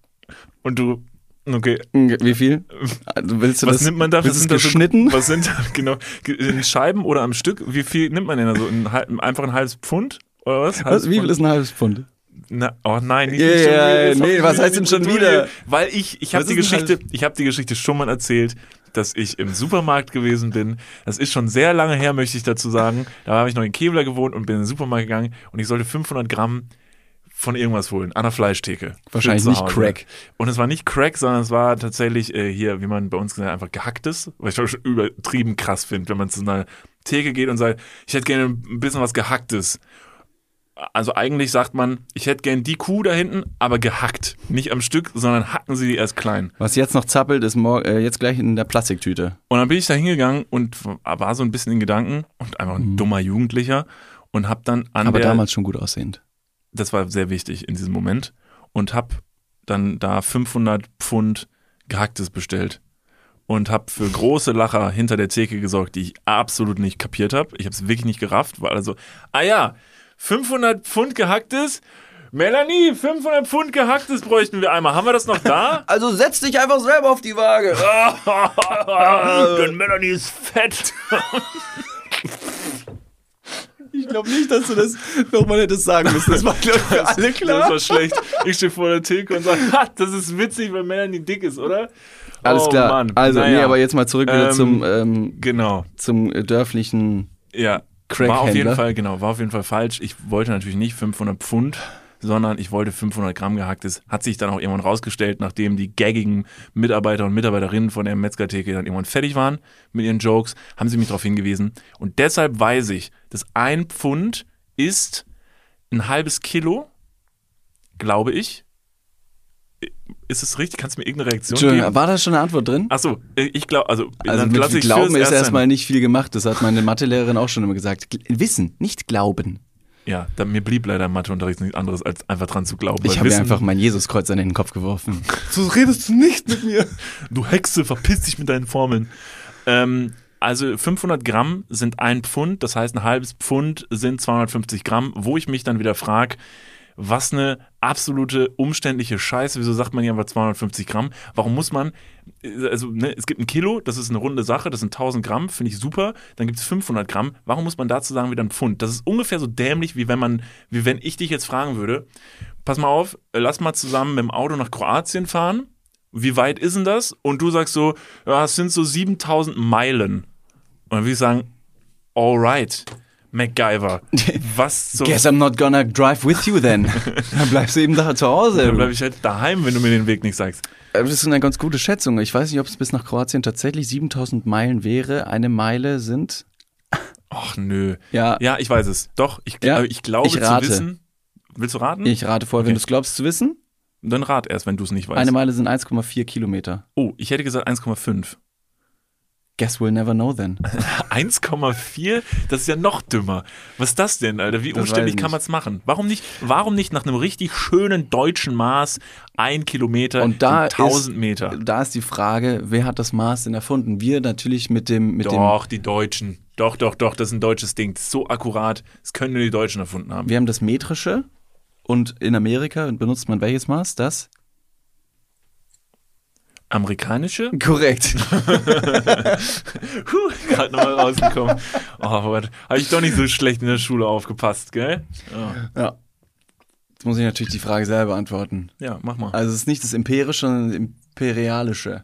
Und du, okay. Wie viel? Also willst du Was das, nimmt man da? Was sind geschnitten? Was sind da, genau, ge- in Scheiben oder am Stück? Wie viel nimmt man denn da so? Ein, einfach ein halbes Pfund? Oder was? Was, wie viel ist ein halbes Pfund? Na, oh nein, nicht Ja, schon wieder, nee, was heißt denn schon wieder? Weil ich, ich habe die Geschichte, ich habe die Geschichte schon mal erzählt, dass ich im Supermarkt gewesen bin. Das ist schon sehr lange her, möchte ich dazu sagen. Da habe ich noch in Kevlar gewohnt und bin in den Supermarkt gegangen und ich sollte 500 Gramm von irgendwas holen, an der Fleischtheke. Wahrscheinlich nicht. Crack. Und es war nicht Crack, sondern es war tatsächlich äh, hier, wie man bei uns gesagt hat, einfach gehacktes, was ich schon übertrieben krass finde, wenn man zu einer Theke geht und sagt, ich hätte gerne ein bisschen was gehacktes. Also eigentlich sagt man, ich hätte gern die Kuh da hinten, aber gehackt. Nicht am Stück, sondern hacken sie die erst klein. Was jetzt noch zappelt, ist mor äh, jetzt gleich in der Plastiktüte. Und dann bin ich da hingegangen und war so ein bisschen in Gedanken und einfach ein dummer Jugendlicher und hab dann an Mhm. Aber der, damals schon gut aussehend. das war sehr wichtig in diesem Moment und hab dann da 500 Pfund gehacktes bestellt und hab für große Lacher hinter der Theke gesorgt, die ich absolut nicht kapiert habe. Ich habe es wirklich nicht gerafft, weil also, ah ja, 500 Pfund gehacktes. Melanie, 500 Pfund gehacktes bräuchten wir einmal. Haben wir das noch da? Also setz dich einfach selber auf die Waage. Denn Melanie ist fett. Ich glaube nicht, dass du das nochmal hättest sagen müssen. Das war, glaube ich, für alle Das klar. war schlecht. Ich stehe vor der Theke und sage, ha, das ist witzig, wenn Melanie dick ist, oder? Alles oh, klar. Mann. Also, Naja. nee, aber jetzt mal zurück wieder Ähm, zum, ähm, Genau. zum dörflichen. Ja. Crack-Händler. War auf jeden Fall, genau, war auf jeden Fall falsch. Ich wollte natürlich nicht 500 Pfund, sondern ich wollte 500 Gramm gehacktes. Hat sich dann auch irgendwann rausgestellt, nachdem die gaggigen Mitarbeiter und Mitarbeiterinnen von der Metzgertheke dann irgendwann fertig waren mit ihren Jokes, haben sie mich darauf hingewiesen. Und deshalb weiß ich, dass ein Pfund ist ein halbes Kilo, glaube ich. Ist es richtig? Kannst du mir irgendeine Reaktion Entschuldigung, geben? war da schon eine Antwort drin? Achso, ich glaube, also, Also dann mit Glauben ist erstmal nicht viel gemacht. Das hat meine Mathelehrerin auch schon immer gesagt. Wissen, nicht glauben. Ja, da, mir blieb leider im Matheunterricht nichts anderes, als einfach dran zu glauben. Ich habe einfach mein Jesuskreuz an den Kopf geworfen. So redest du nicht mit mir. Du Hexe, verpiss dich mit deinen Formeln. Ähm, also 500 Gramm sind ein Pfund, das heißt ein halbes Pfund sind 250 Gramm, wo ich mich dann wieder frage, was eine absolute umständliche Scheiße. Wieso sagt man hier einfach 250 Gramm? Warum muss man, äh, also ne, es gibt ein Kilo, das ist eine runde Sache, das sind 1000 Gramm, finde ich super. Dann gibt es 500 Gramm. Warum muss man dazu sagen wieder ein Pfund? Das ist ungefähr so dämlich, wie wenn man, wie wenn ich dich jetzt fragen würde, pass mal auf, äh, lass mal zusammen mit dem Auto nach Kroatien fahren. Wie weit ist denn das? Und du sagst so, ja, es sind so 7000 Meilen. Und dann würde ich sagen, alright, MacGyver. Was so. Guess I'm not gonna drive with you then. Dann bleibst du eben da zu Hause. Dann bleibe ich halt daheim, wenn du mir den Weg nicht sagst. Aber Das ist eine ganz gute Schätzung. Ich weiß nicht, ob es bis nach Kroatien tatsächlich 7000 Meilen wäre. Eine Meile sind. Ach nö. Ja, Ja, ich weiß es. Doch, ich, Ja, äh, ich glaube ich zu rate. wissen. Willst du raten? ich rate vor, wenn Okay. du es glaubst zu wissen. Dann rat erst, wenn du es nicht weißt. Eine Meile sind 1,4 Kilometer. oh, ich hätte gesagt 1,5. Guess we'll never know then. 1,4? Das ist ja noch dümmer. Was ist das denn, Alter? Wie Das umständlich kann man es machen? Warum nicht, warum nicht nach einem richtig schönen deutschen Maß ein Kilometer Und da in 1000 ist, Meter? Da ist die Frage, wer hat das Maß denn erfunden? Wir natürlich mit dem mit Doch, die Deutschen. Doch, doch, doch, das ist ein deutsches Ding. So akkurat. Das können nur die Deutschen erfunden haben. dem. Wir haben das metrische und in Amerika benutzt man welches Maß? Das? Amerikanische? Korrekt. Puh, gerade nochmal rausgekommen. Oh, Gott. Habe ich doch nicht so schlecht in der Schule aufgepasst, gell? Ja, ja. Jetzt muss ich natürlich die Frage selber beantworten. ja mach mal. Also es ist nicht das empirische, sondern das imperialische.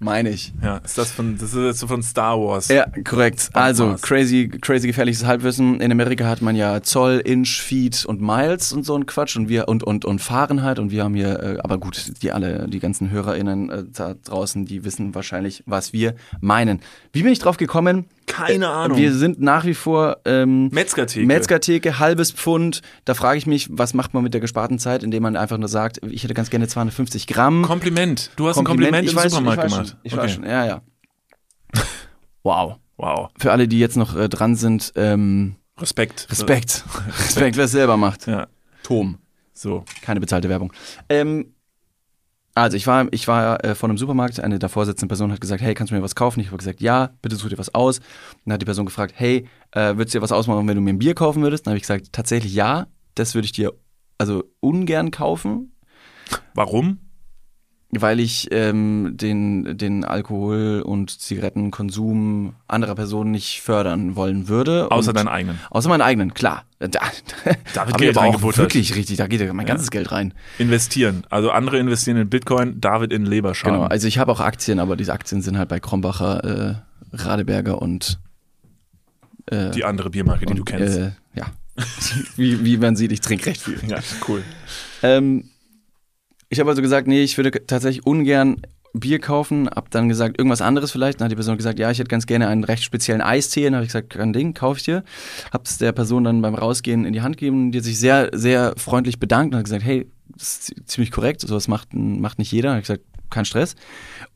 Meine ich. Ja, ist das von, das ist so von Star Wars. Ja, korrekt. Also, crazy, crazy gefährliches Halbwissen. In Amerika hat man ja Zoll, Inch, Feet und Miles und so ein Quatsch und wir und und und Fahrenheit und wir haben hier, äh, aber gut, die alle, die ganzen HörerInnen äh, da draußen, die wissen wahrscheinlich, was wir meinen. Wie bin ich drauf gekommen? Keine Ahnung. Wir sind nach wie vor ähm, Metzgertheke. Metzgertheke, halbes Pfund. Da frage ich mich, was macht man mit der gesparten Zeit, indem man einfach nur sagt, ich hätte ganz gerne 250 Gramm. Kompliment. Du hast ein Kompliment ich im weiß, Supermarkt ich weiß gemacht. Schon, ich weiß schon, ja, ja. wow. Wow. Für alle, die jetzt noch äh, dran sind, ähm, Respekt. Respekt. Respekt, wer es selber macht. Ja. Tom. So. Keine bezahlte Werbung. Ähm, also ich war, ich war äh, vor einem Supermarkt, eine davor sitzende Person hat gesagt, hey, kannst du mir was kaufen? Ich habe gesagt, ja, bitte such dir was aus. Dann hat die Person gefragt, hey, äh, würdest du dir was ausmachen, wenn du mir ein Bier kaufen würdest? Dann habe ich gesagt, tatsächlich ja, das würde ich dir also ungern kaufen. Warum? Weil ich ähm, den, den Alkohol- und Zigarettenkonsum anderer Personen nicht fördern wollen würde. Außer und, deinen eigenen. Außer meinen eigenen, klar. Da, da wird Geld reingebuttert. wirklich richtig, da geht ja mein ganzes Geld rein. Investieren. Also andere investieren in Bitcoin, David in Leberschaden. Genau, also ich habe auch Aktien, aber diese Aktien sind halt bei Krombacher, äh, Radeberger und äh, Die andere Biermarke, die du und, kennst. Äh, ja. wie, wie man sieht, ich trinke recht viel. ja, cool. Ähm, ich habe also gesagt, nee, ich würde tatsächlich ungern Bier kaufen. Hab dann gesagt, irgendwas anderes vielleicht. Dann hat die Person gesagt, ja, ich hätte ganz gerne einen recht speziellen Eistee. Dann habe ich gesagt, kein Ding, kauf ich dir. Hab's der Person dann beim Rausgehen in die Hand gegeben. Die hat sich sehr, sehr freundlich bedankt und hat gesagt, hey, das ist ziemlich korrekt. Sowas macht, macht nicht jeder. Dann hab ich gesagt, kein Stress.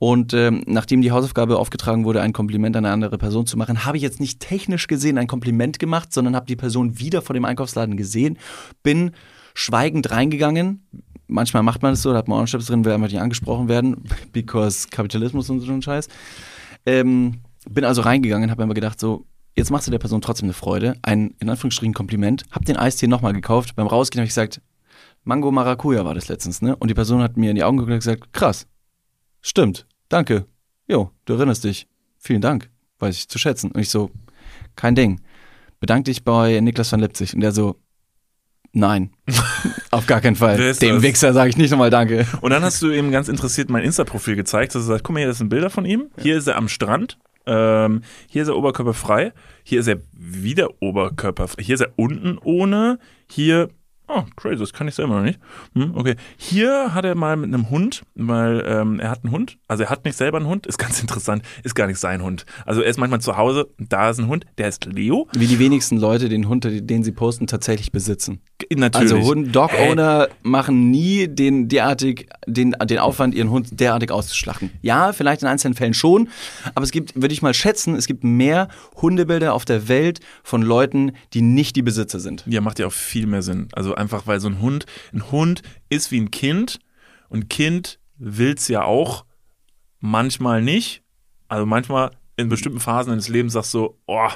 Und ähm, nachdem die Hausaufgabe aufgetragen wurde, ein Kompliment an eine andere Person zu machen, habe ich jetzt nicht technisch gesehen ein Kompliment gemacht, sondern habe die Person wieder vor dem Einkaufsladen gesehen, bin schweigend reingegangen. Manchmal macht man es so, da hat man Ohrenschlips drin, will einfach nicht angesprochen werden, because Kapitalismus und so ein Scheiß. Ähm, bin also reingegangen, habe mir gedacht, so, jetzt machst du der Person trotzdem eine Freude, ein in Anführungsstrichen Kompliment, hab den Eistee nochmal gekauft. Beim Rausgehen habe ich gesagt, Mango Maracuja war das letztens, ne? Und die Person hat mir in die Augen geguckt und gesagt, krass, stimmt, danke. Jo, du erinnerst dich. Vielen Dank, weiß ich zu schätzen. Und ich so, kein Ding. Bedank dich bei Niklas van Lipzig. Und der so, nein, auf gar keinen Fall. Dem das? Wichser sage ich nicht nochmal Danke. Und dann hast du ihm ganz interessiert mein Insta-Profil gezeigt. Hast du gesagt, guck mal, hier das sind Bilder von ihm. Hier ist er am Strand. Ähm, hier ist er oberkörperfrei. Hier ist er wieder oberkörperfrei. Hier ist er unten ohne. Hier, oh, crazy, das kann ich selber noch nicht. Hm, okay. Hier hat er mal mit einem Hund, weil ähm, er hat einen Hund. Also er hat nicht selber einen Hund. Ist ganz interessant. Ist gar nicht sein Hund. Also er ist manchmal zu Hause. Da ist ein Hund. Der ist Leo. Wie die wenigsten Leute den Hund, den sie posten, tatsächlich besitzen. Natürlich. Also Hund, Dog-Owner machen nie den derartig, den, den Aufwand, ihren Hund derartig auszuschlachten. Ja, vielleicht in einzelnen Fällen schon, aber es gibt, würde ich mal schätzen, es gibt mehr Hundebilder auf der Welt von Leuten, die nicht die Besitzer sind. Ja, macht ja auch viel mehr Sinn. Also einfach, weil so ein Hund, ein Hund ist wie ein Kind und ein Kind will's ja auch, manchmal nicht. Also manchmal in bestimmten Phasen deines Lebens sagst du, oh,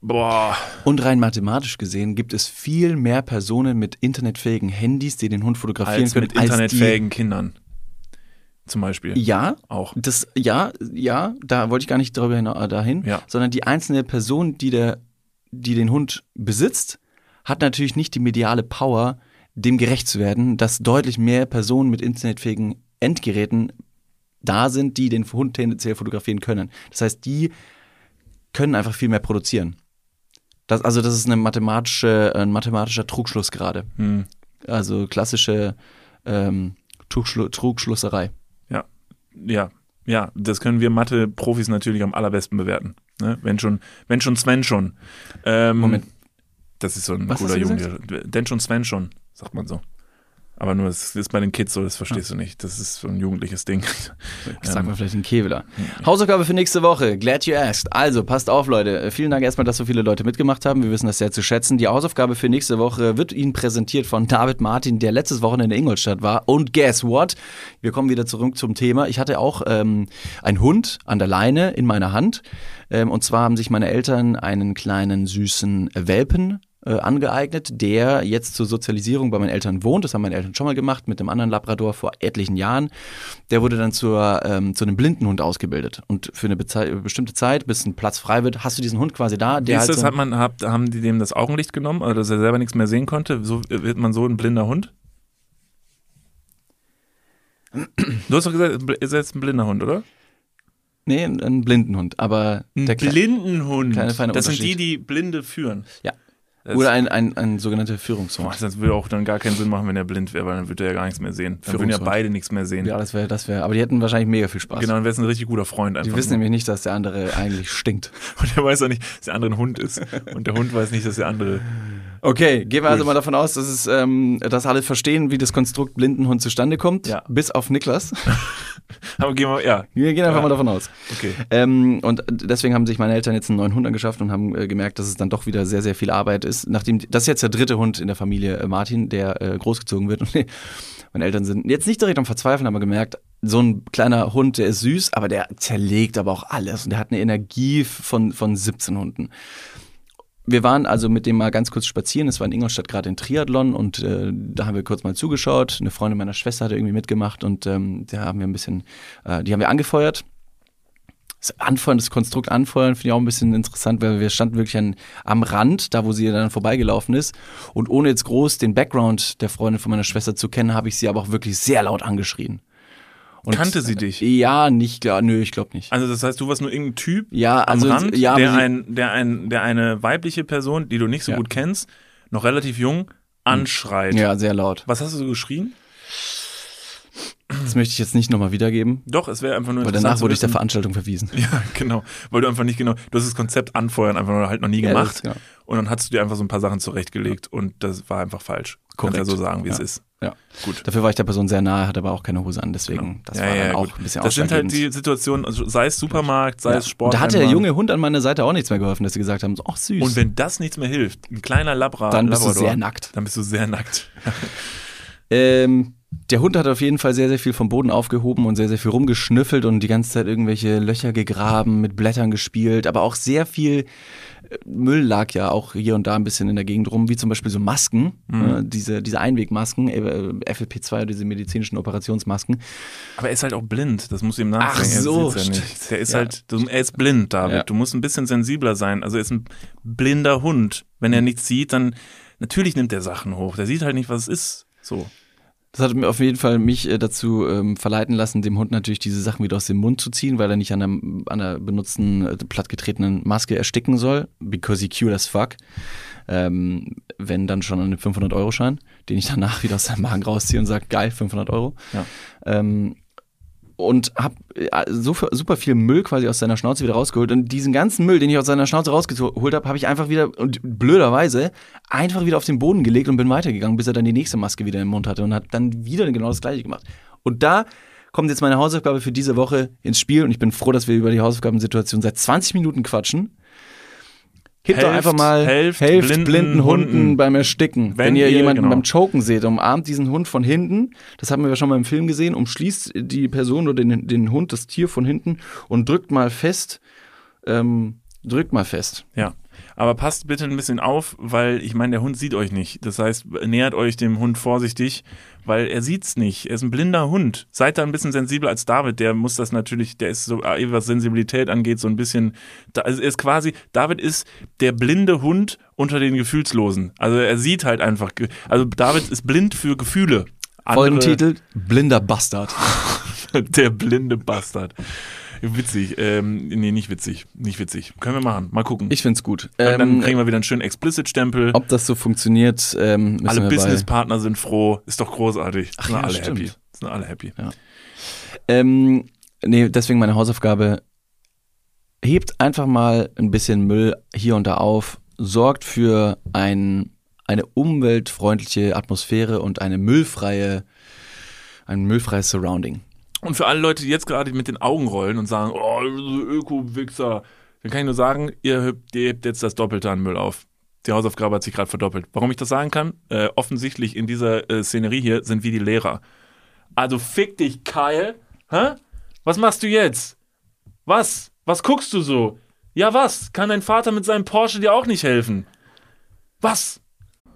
boah, Und rein mathematisch gesehen gibt es viel mehr Personen mit internetfähigen Handys, die den Hund fotografieren als können, mit internetfähigen Kindern. Zum Beispiel. die, ja, Auch. Das, ja, ja, da wollte ich gar nicht darüber hina- dahin, Ja. sondern die einzelne Person, die, der, die den Hund besitzt, hat natürlich nicht die mediale Power, dem gerecht zu werden, dass deutlich mehr Personen mit internetfähigen Endgeräten da sind, die den Hund tendenziell fotografieren können. Das heißt, die können einfach viel mehr produzieren. Das, also das ist eine mathematische, ein mathematischer Trugschluss gerade. Hm. Also klassische ähm, Trugschlu Trugschlusserei. Ja, ja, ja, das können wir Mathe-Profis natürlich am allerbesten bewerten. Ne? Wenn schon, wenn schon Sven schon. Ähm, Moment. Das ist so ein Was cooler Junge. Denn schon Sven schon, sagt man so. Aber nur, das ist bei den Kids so, das verstehst du nicht. Das ist so ein jugendliches Ding. Sag mal vielleicht ein Keveler. Hausaufgabe für nächste Woche. Glad you asked. Also, passt auf, Leute. Äh, Vielen Dank erstmal, dass so viele Leute mitgemacht haben. Wir wissen das sehr zu schätzen. Die Hausaufgabe für nächste Woche wird Ihnen präsentiert von David Martin, der letztes Wochenende in Ingolstadt war. Und guess what? Wir kommen wieder zurück zum Thema. Ich hatte auch ähm, einen Hund an der Leine in meiner Hand. Ähm, und zwar haben sich meine Eltern einen kleinen süßen Welpen äh, angeeignet, der jetzt zur Sozialisierung bei meinen Eltern wohnt. Das haben meine Eltern schon mal gemacht mit einem anderen Labrador vor etlichen Jahren. Der wurde dann zur, ähm, zu einem Blindenhund ausgebildet. Und für eine bezei- bestimmte Zeit, bis ein Platz frei wird, hast du diesen Hund quasi da. Wie Der ist halt das? so Hat man, hab, haben die dem das Augenlicht genommen, oder dass er selber nichts mehr sehen konnte? So wird man so ein blinder Hund? Du hast doch gesagt, ist jetzt ein blinder Hund, oder? nee, ein, ein Blindenhund. Aber der Kle- Blindenhund. kleine, feine das sind die, die Blinde führen. Ja. Das- Oder ein, ein, ein sogenannter Führungshund. das würde auch dann gar keinen Sinn machen, wenn er blind wäre, weil dann würde er ja gar nichts mehr sehen. Dann würden ja beide nichts mehr sehen. Ja, das wäre, das wäre. Aber die hätten wahrscheinlich mega viel Spaß. Genau, dann wäre es ein richtig guter Freund einfach. Die wissen nur. nämlich nicht, dass der andere eigentlich stinkt. Und er weiß auch nicht, dass der andere ein Hund ist. Und der Hund weiß nicht, dass der andere. Okay, gehen wir also Gut. mal davon aus, dass, es, ähm, dass alle verstehen, wie das Konstrukt Blindenhund zustande kommt. Ja. Bis auf Niklas. Aber gehen wir, ja, Wir gehen einfach Ja. mal davon aus. okay. Ähm, und deswegen haben sich meine Eltern jetzt einen neuen Hund angeschafft und haben äh, gemerkt, dass es dann doch wieder sehr, sehr viel Arbeit ist. Nachdem, das ist jetzt der dritte Hund in der Familie äh, Martin, der äh, großgezogen wird. Und meine Eltern sind jetzt nicht direkt am Verzweifeln, aber gemerkt, so ein kleiner Hund, der ist süß, aber der zerlegt aber auch alles und der hat eine Energie von, von 17 Hunden. Wir waren also mit dem mal ganz kurz spazieren. Es war in Ingolstadt gerade ein Triathlon und äh, da haben wir kurz mal zugeschaut. Eine Freundin meiner Schwester hat irgendwie mitgemacht und ähm, da haben wir ein bisschen, äh, die haben wir angefeuert. Das Anfeuern, das Konstrukt Anfeuern finde ich auch ein bisschen interessant, weil wir standen wirklich an, am Rand, da wo sie dann vorbeigelaufen ist. Und ohne jetzt groß den Background der Freundin von meiner Schwester zu kennen, habe ich sie aber auch wirklich sehr laut angeschrien. Und, Kannte sie dich? Ja, nicht, ja, nö, ich glaube nicht. Also das heißt, du warst nur irgendein Typ Ja, also am Rand, ja, der, ein, der, ein, der eine weibliche Person, die du nicht so Ja. gut kennst, noch relativ jung, anschreit. Ja, sehr laut. Was hast du so geschrien? Das möchte ich jetzt nicht nochmal wiedergeben, Doch, es wäre einfach nur weil danach wurde ich der. Veranstaltung verwiesen. Ja, genau. Weil du einfach nicht genau, du hast das Konzept anfeuern einfach nur halt noch nie Ja, gemacht. das- ja. Und dann hast du dir einfach so ein paar Sachen zurechtgelegt und das war einfach falsch. Kannst ja so sagen, wie es Ja. ist. Ja. Gut. Dafür war ich der Person sehr nahe, hatte aber auch keine Hose an, deswegen, das ja, war ja, dann auch gut. ein bisschen Das sind halt die Situationen, also sei es Supermarkt, sei ja. es Sport. Da hat der junge Hund an meiner Seite auch nichts mehr geholfen, dass sie gesagt haben, so, ach süß. Und wenn das nichts mehr hilft, ein kleiner Labra, Dann bist du Labrador, sehr nackt. Dann bist du sehr nackt. Ähm, der Hund hat auf jeden Fall sehr, sehr viel vom Boden aufgehoben und sehr, sehr viel rumgeschnüffelt und die ganze Zeit irgendwelche Löcher gegraben, mit Blättern gespielt, aber auch sehr viel äh, Müll lag ja auch hier und da ein bisschen in der Gegend rum, wie zum Beispiel so Masken, äh, diese, diese Einwegmasken, äh, FFP2, diese medizinischen Operationsmasken. Aber er ist halt auch blind, das muss ihm nachsehen. Ach Er so, sieht's ja. Der ist Ja. halt, er ist blind, David. Ja. Du musst ein bisschen sensibler sein. Also er ist ein blinder Hund. Wenn Mhm. er nichts sieht, dann natürlich nimmt er Sachen hoch. Der sieht halt nicht, was es ist. So. Das hat mir auf jeden Fall mich äh, dazu ähm, verleiten lassen, dem Hund natürlich diese Sachen wieder aus dem Mund zu ziehen, weil er nicht an einer, an einer benutzten, äh, plattgetretenen Maske ersticken soll, because he cute as fuck. Ähm, wenn dann schon an einem 500-Euro-Schein, den ich danach wieder aus seinem Magen rausziehe und sage, geil, 500 Euro. Ja. Ähm, und hab äh, super, super viel Müll quasi aus seiner Schnauze wieder rausgeholt. Und diesen ganzen Müll, den ich aus seiner Schnauze rausgeholt habe, habe ich einfach wieder, und blöderweise, einfach wieder auf den Boden gelegt und bin weitergegangen, bis er dann die nächste Maske wieder im Mund hatte und hat dann wieder genau das gleiche gemacht. Und da kommt jetzt meine Hausaufgabe für diese Woche ins Spiel und ich bin froh, dass wir über die Hausaufgabensituation seit 20 Minuten quatschen. Hebt doch Helft- einfach mal helft blinden, blinden blinden Hunden, Hunden. beim Ersticken. Wenn, Wenn ihr ihr- jemanden genau. beim Choken seht, umarmt diesen Hund von hinten. Das haben wir ja schon mal im Film gesehen. Umschließt die Person oder den, den Hund, das Tier von hinten und drückt mal fest. Ähm, drückt mal fest. Ja. Aber passt bitte ein bisschen auf, weil ich meine, der Hund sieht euch nicht. Das heißt, nähert euch dem Hund vorsichtig, weil er sieht's nicht. Er ist ein blinder Hund. Seid da ein bisschen sensibler als David. Der muss das natürlich, der ist so, eh, was Sensibilität angeht, so ein bisschen, da, also er ist quasi, David ist der blinde Hund unter den Gefühlslosen. Also er sieht halt einfach, also David ist blind für Gefühle. Andere- Folgentitel: Blinder Bastard. Der blinde Bastard. Witzig. Ähm, nee, nicht witzig. Nicht witzig. Können wir machen. Mal gucken. Ich find's gut. Und dann Ähm, kriegen wir wieder einen schönen Explicit-Stempel. ob das so funktioniert, ähm, müssen Alle Businesspartner sind froh. Ist doch großartig. Ach sind ja, alle stimmt. happy. Sind alle happy. Ähm, nee, deswegen meine Hausaufgabe. Hebt einfach mal ein bisschen Müll hier und da auf, sorgt für ein, eine umweltfreundliche Atmosphäre und eine müllfreie, ein müllfreies Surrounding. Und für alle Leute, die jetzt gerade mit den Augen rollen und sagen, oh, Öko-Wichser, dann kann ich nur sagen, ihr hebt, ihr hebt jetzt das Doppelte an Müll auf. Die Hausaufgabe hat sich gerade verdoppelt. Warum ich das sagen kann? Äh, offensichtlich in dieser äh, Szenerie hier sind wir die Lehrer. Also fick dich, Kyle. Hä? Was machst du jetzt? Was? Was guckst du so? Ja, was? Kann dein Vater mit seinem Porsche dir auch nicht helfen? Was?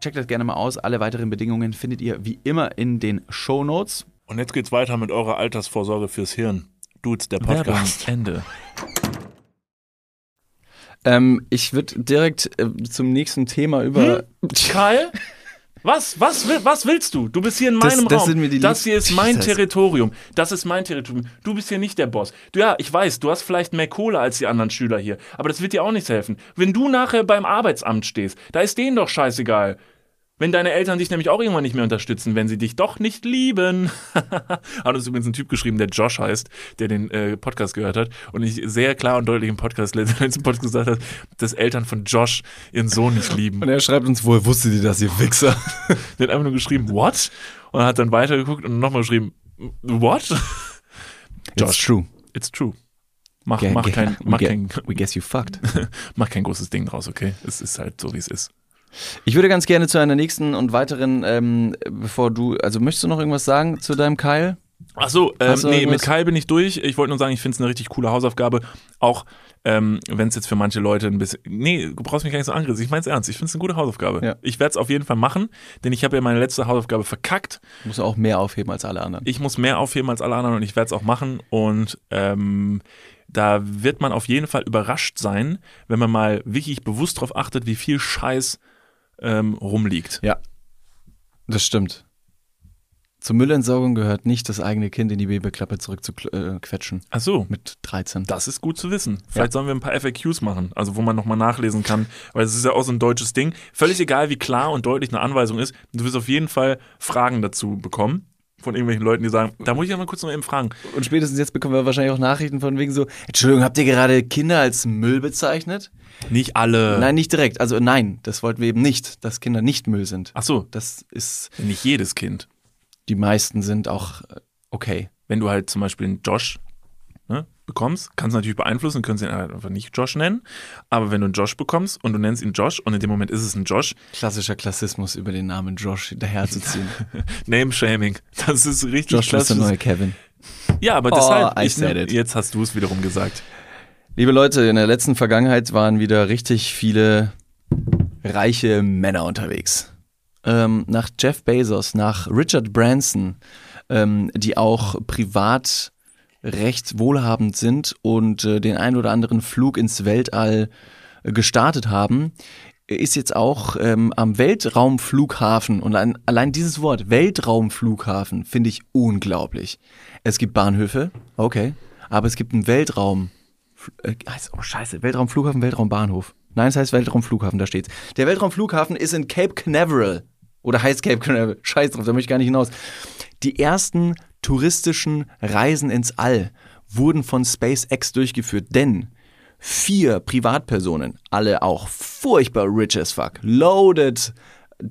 Checkt das gerne mal aus. Alle weiteren Bedingungen findet ihr wie immer in den Show Notes. Und jetzt geht's weiter mit eurer Altersvorsorge fürs Hirn. Dudes, der Podcast. Ende. Ähm, ich würde direkt äh, zum nächsten Thema über. Kyle? Was? Was, was willst du? Du bist hier in Das- meinem das Raum. sind mir die das hier ist mein Jesus. Territorium. Das ist mein Territorium. Du bist hier nicht der Boss. Du, ja, ich weiß, du hast vielleicht mehr Kohle als die anderen Schüler hier. Aber das wird dir auch nichts helfen. Wenn du nachher beim Arbeitsamt stehst, da ist denen doch scheißegal. Wenn deine Eltern dich nämlich auch irgendwann nicht mehr unterstützen, wenn sie dich doch nicht lieben. hat uns übrigens ein Typ geschrieben, der Josh heißt, der den äh, Podcast gehört hat und ich sehr klar und deutlich im Podcast, letzten Podcast gesagt hat, dass Eltern von Josh ihren Sohn nicht lieben. Und er schreibt uns, woher wusstet ihr das, ihr Wichser? Der hat einfach nur geschrieben, what? Und hat dann weitergeguckt und nochmal geschrieben, what? It's true. It's true. Mach, Ge- mach, ge- kein, mach, ge- kein, we guess you fucked. mach kein großes Ding draus, okay? Es ist halt so, wie es ist. Ich würde ganz gerne zu einer nächsten und weiteren, ähm, bevor du, also möchtest du noch irgendwas sagen zu deinem Keil? Ach so, ähm, nee, irgendwas? mit Kai bin ich durch. Ich wollte nur sagen, ich finde es eine richtig coole Hausaufgabe. Auch ähm, wenn es jetzt für manche Leute ein bisschen. Nee, du brauchst mich gar nicht so angriffen. Ich meine es ernst. Ich finde es eine gute Hausaufgabe. Ja. Ich werde es auf jeden Fall machen, denn ich habe ja meine letzte Hausaufgabe verkackt. Du musst auch mehr aufheben als alle anderen. Ich muss mehr aufheben als alle anderen und ich werde es auch machen. Und ähm, da wird man auf jeden Fall überrascht sein, wenn man mal wirklich bewusst darauf achtet, wie viel Scheiß ähm, rumliegt. Ja, das stimmt. Zur Müllentsorgung gehört nicht, das eigene Kind in die Babyklappe zurückzuquetschen. Ach so. Mit 13. Das ist gut zu wissen. Vielleicht sollen wir ein paar FAQs machen, also wo man nochmal nachlesen kann, weil es ist ja auch so ein deutsches Ding. Völlig egal, wie klar und deutlich eine Anweisung ist, du wirst auf jeden Fall Fragen dazu bekommen von irgendwelchen Leuten, die sagen, da muss ich ja mal kurz noch eben fragen. Und spätestens jetzt bekommen wir wahrscheinlich auch Nachrichten von wegen so, Entschuldigung, habt ihr gerade Kinder als Müll bezeichnet? Nicht alle. Nein, nicht direkt. Also nein, das wollten wir eben nicht, dass Kinder nicht Müll sind. Ach so, Das ist, nicht jedes Kind. die meisten sind auch äh, okay. Wenn du halt zum Beispiel einen Josh ne, bekommst, kannst du natürlich beeinflussen, kannst ihn halt einfach nicht Josh nennen. Aber wenn du einen Josh bekommst und du nennst ihn Josh und in dem Moment ist es ein Josh, Klassischer Klassismus über den Namen Josh hinterherzuziehen. Name-Shaming. Das ist richtig Josh ist der klassisch. neue Kevin. Ja, aber Oh, deshalb, I ich, said it. jetzt hast du es wiederum gesagt. Liebe Leute, in der letzten Vergangenheit waren wieder richtig viele reiche Männer unterwegs. Ähm, nach Jeff Bezos, nach Richard Branson, ähm, die auch privat recht wohlhabend sind und äh, den ein oder anderen Flug ins Weltall äh, gestartet haben, ist jetzt auch ähm, am Weltraumflughafen und ein, allein dieses Wort Weltraumflughafen finde ich unglaublich. Es gibt Bahnhöfe, okay, aber es gibt einen Weltraum äh, heißt, oh scheiße, Weltraumflughafen, Weltraumbahnhof. Nein, es heißt Weltraumflughafen, da steht's. Der Weltraumflughafen ist in Cape Canaveral oder Escape, können wir- scheiß drauf, da möchte ich gar nicht hinaus. Die ersten touristischen Reisen ins All wurden von SpaceX durchgeführt, denn vier Privatpersonen, alle auch furchtbar rich as fuck, loaded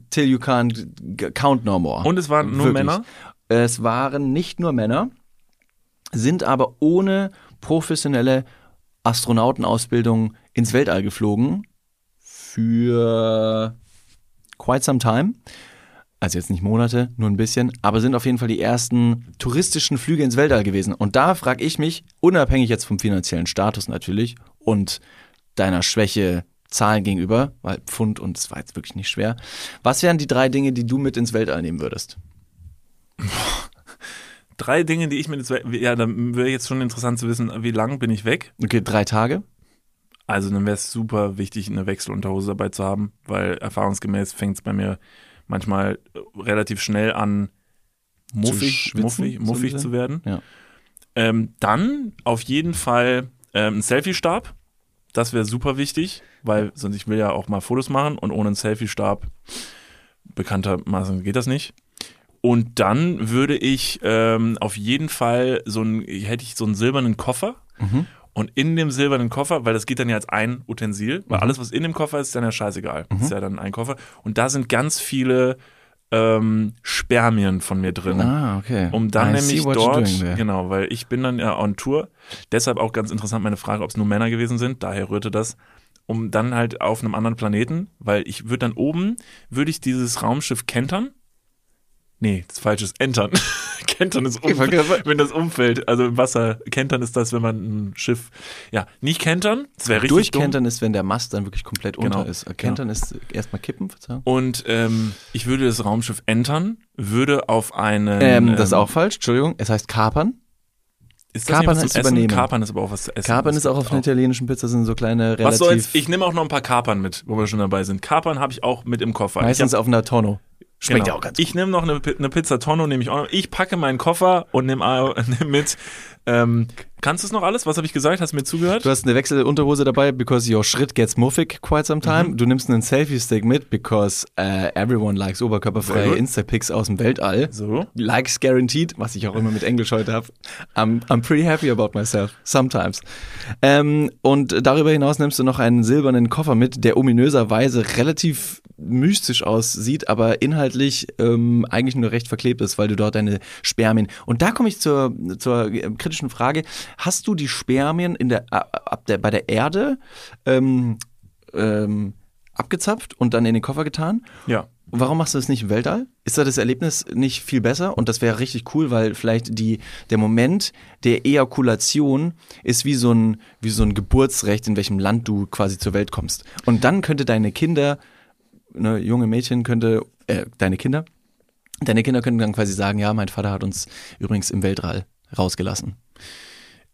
till you can't count no more. Und es waren nur Männer? Es waren nicht nur Männer, sind aber ohne professionelle Astronautenausbildung ins Weltall geflogen für quite some time. Also jetzt nicht Monate, nur ein bisschen, aber sind auf jeden Fall die ersten touristischen Flüge ins Weltall gewesen. Und da frage ich mich, unabhängig jetzt vom finanziellen Status natürlich und deiner Schwäche Zahlen gegenüber, weil Pfund und es war jetzt wirklich nicht schwer, was wären die drei Dinge, die du mit ins Weltall nehmen würdest? Drei Dinge, die ich mir jetzt, ja, dann wäre jetzt schon interessant zu wissen, wie lang bin ich weg? Okay, drei Tage. Also dann wäre es super wichtig, eine Wechselunterhose dabei zu haben, weil erfahrungsgemäß fängt es bei mir manchmal relativ schnell an, muffig, schwitzen, muffig, muffig zu werden. Ja. Ähm, dann auf jeden Fall ähm, ein Selfie-Stab. Das wäre super wichtig, weil sonst ich will ja auch mal Fotos machen und ohne einen Selfie-Stab bekanntermaßen geht das nicht. Und dann würde ich ähm, auf jeden Fall so ein, hätte ich so einen silbernen Koffer. Und in dem silbernen Koffer, weil das geht dann ja als ein Utensil, weil alles, was in dem Koffer ist, ist dann ja scheißegal. Ist ja dann ein Koffer. Und da sind ganz viele ähm, Spermien von mir drin. Ah, okay. Um dann I nämlich dort, genau, weil ich bin dann ja on Tour. Deshalb auch ganz interessant meine Frage, ob es nur Männer gewesen sind. Daher rührte das. Um dann halt auf einem anderen Planeten, weil ich würde dann oben, würde ich dieses Raumschiff kentern. Nee, das falsche ist entern. kentern ist gerade- wenn das umfällt. Also im Wasser. Kentern ist das, wenn man ein Schiff, ja, nicht kentern. Das wäre richtig dumm. Durchkentern ist, wenn der Mast dann wirklich komplett Genau. unter ist. Kentern ist erstmal kippen, Verzeihung. Und ähm, ich würde das Raumschiff entern, würde auf einen. Ähm, das ist ähm, auch falsch, Entschuldigung. Es heißt kapern. Ist das Kapern heißt übernehmen. Kapern ist aber auch was zu essen. Kapern ist auch auf einer italienischen Pizza, sind so kleine relativ... Was soll's? Ich nehme auch noch ein paar Kapern mit, wo wir schon dabei sind. Kapern habe ich auch mit im Koffer. meistens hab, auf einer Tonno. Schmeckt genau. ja auch ganz Ich nehme noch eine, eine Pizza Tonno, nehme ich auch noch. Ich packe meinen Koffer und nehme nehm mit. Ähm, kannst du es noch alles? Was habe ich gesagt? Hast du mir zugehört? Du hast eine Wechselunterhose dabei, because your shit gets muffig quite some time. Mhm. Du nimmst einen Selfie-Stick mit, because äh, everyone likes oberkörperfreie. Insta-Pics aus dem Weltall. so. Likes guaranteed, was ich auch immer mit Englisch heute habe. I'm, I'm pretty happy about myself, sometimes. Ähm, und darüber hinaus nimmst du noch einen silbernen Koffer mit, der ominöserweise relativ mystisch aussieht, aber inhaltlich ähm, eigentlich nur recht verklebt ist, weil du dort deine Spermien. Und da komme ich zur, zur äh, kritischen Frage: Hast du die Spermien in der, ab der, bei der Erde ähm, ähm, abgezapft und dann in den Koffer getan? Ja. Warum machst du das nicht im Weltall? Ist da das Erlebnis nicht viel besser? Und das wäre richtig cool, weil vielleicht die, der Moment der Ejakulation ist wie so, ein, wie so ein Geburtsrecht, in welchem Land du quasi zur Welt kommst. Und dann könnte deine Kinder, eine junge Mädchen könnte, äh, deine Kinder, deine Kinder könnten dann quasi sagen, ja, mein Vater hat uns übrigens im Weltall rausgelassen.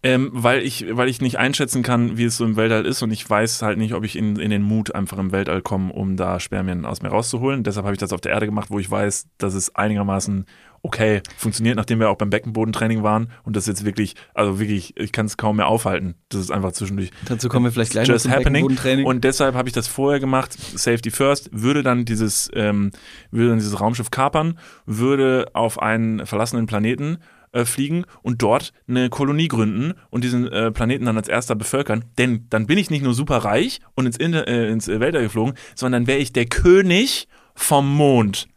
Ähm, weil ich, weil ich nicht einschätzen kann, wie es so im Weltall ist und ich weiß halt nicht, ob ich in, in den Mut einfach im Weltall komme, um da Spermien aus mir rauszuholen. Deshalb habe ich das auf der Erde gemacht, wo ich weiß, dass es einigermaßen okay funktioniert, nachdem wir auch beim Beckenbodentraining waren und das jetzt wirklich, also wirklich, ich kann es kaum mehr aufhalten. Das ist einfach zwischendurch Dazu kommen wir vielleicht gleich noch just zum happening. Beckenbodentraining. Und deshalb habe ich das vorher gemacht, Safety First, würde dann dieses, ähm, würde dann dieses Raumschiff kapern, würde auf einen verlassenen Planeten äh, fliegen und dort eine Kolonie gründen und diesen äh, Planeten dann als erster bevölkern. Denn dann bin ich nicht nur super reich und ins, Inter äh, ins äh, Weltall geflogen, sondern dann wäre ich der König vom Mond.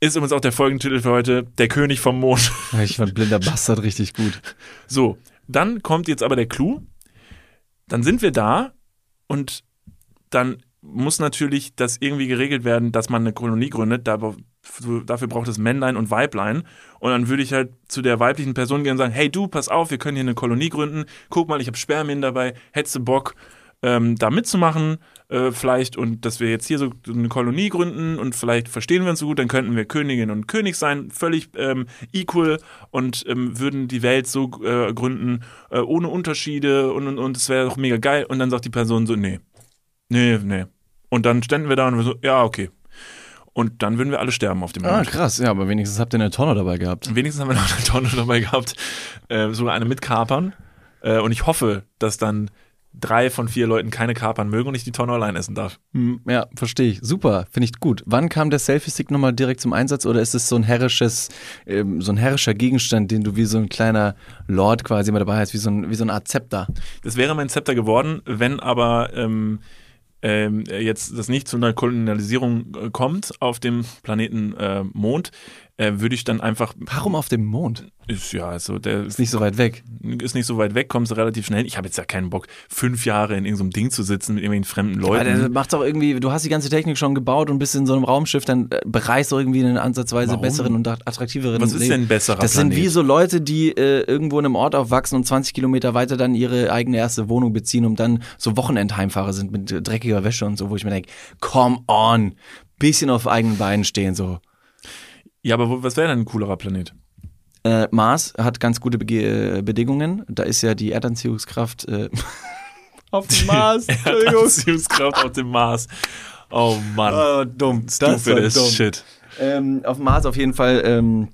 Ist übrigens auch der Folgentitel für heute, der König vom Mond. ich fand Blinder Bastard richtig gut. So, dann kommt jetzt aber der Clou. Dann sind wir da und dann muss natürlich das irgendwie geregelt werden, dass man eine Kolonie gründet. Da- Dafür braucht es Männlein und Weiblein. Und dann würde ich halt zu der weiblichen Person gehen und sagen, hey du, pass auf, wir können hier eine Kolonie gründen. Guck mal, ich habe Spermien dabei. Hättest du Bock, ähm, da mitzumachen äh, vielleicht und dass wir jetzt hier so eine Kolonie gründen und vielleicht verstehen wir uns so gut, dann könnten wir Königin und König sein, völlig ähm, equal und ähm, würden die Welt so äh, gründen, äh, ohne Unterschiede und und und es wäre doch mega geil. Und dann sagt die Person so, nee, nee, nee. Und dann ständen wir da und wir so, ja, okay. Und dann würden wir alle sterben auf dem Ah, Mond. krass. Ja, aber wenigstens habt ihr eine Tonne dabei gehabt. Wenigstens haben wir noch eine Tonne dabei gehabt, äh, sogar eine mit Kapern. Äh, und ich hoffe, dass dann drei von vier Leuten keine Kapern mögen und ich die Tonne allein essen darf. Hm, Ja, verstehe ich. Super, finde ich gut. Wann kam der Selfie-Stick nochmal direkt zum Einsatz oder ist es so ein herrisches, ähm, so ein herrischer Gegenstand, den du wie so ein kleiner Lord quasi immer dabei hast, wie so, ein, wie so eine Art Zepter? Das wäre mein Zepter geworden, wenn aber ähm, ähm, jetzt das nicht zu einer Kolonialisierung äh, kommt auf dem Planeten äh, Mond, äh, würde ich dann einfach Warum auf dem Mond? ist ja also der Ist nicht so weit weg. ist nicht so weit weg, kommst du relativ schnell. Ich habe jetzt ja keinen Bock, fünf Jahre in irgendeinem Ding zu sitzen mit irgendwelchen fremden Leuten. das macht's auch irgendwie, du hast die ganze Technik schon gebaut und bist in so einem Raumschiff, dann äh, bereist du irgendwie einen ansatzweise Warum? besseren und attraktiveren Was ist Leben. denn besserer Das sind Planet? wie so Leute, die äh, irgendwo in einem Ort aufwachsen und 20 Kilometer weiter dann ihre eigene erste Wohnung beziehen und dann so Wochenendheimfahrer sind mit dreckiger Wäsche und so, wo ich mir denke, come on, bisschen auf eigenen Beinen stehen so. Ja, aber wo, was wäre denn ein coolerer Planet? Äh, Mars hat ganz gute Bege äh, Bedingungen. Da ist ja die Erdanziehungskraft äh, auf dem Mars. Entschuldigung. Anziehungskraft auf dem Mars. Oh Mann. Oh, dumm. Das Stupid war as dumm. shit. Ähm, auf dem Mars auf jeden Fall ähm,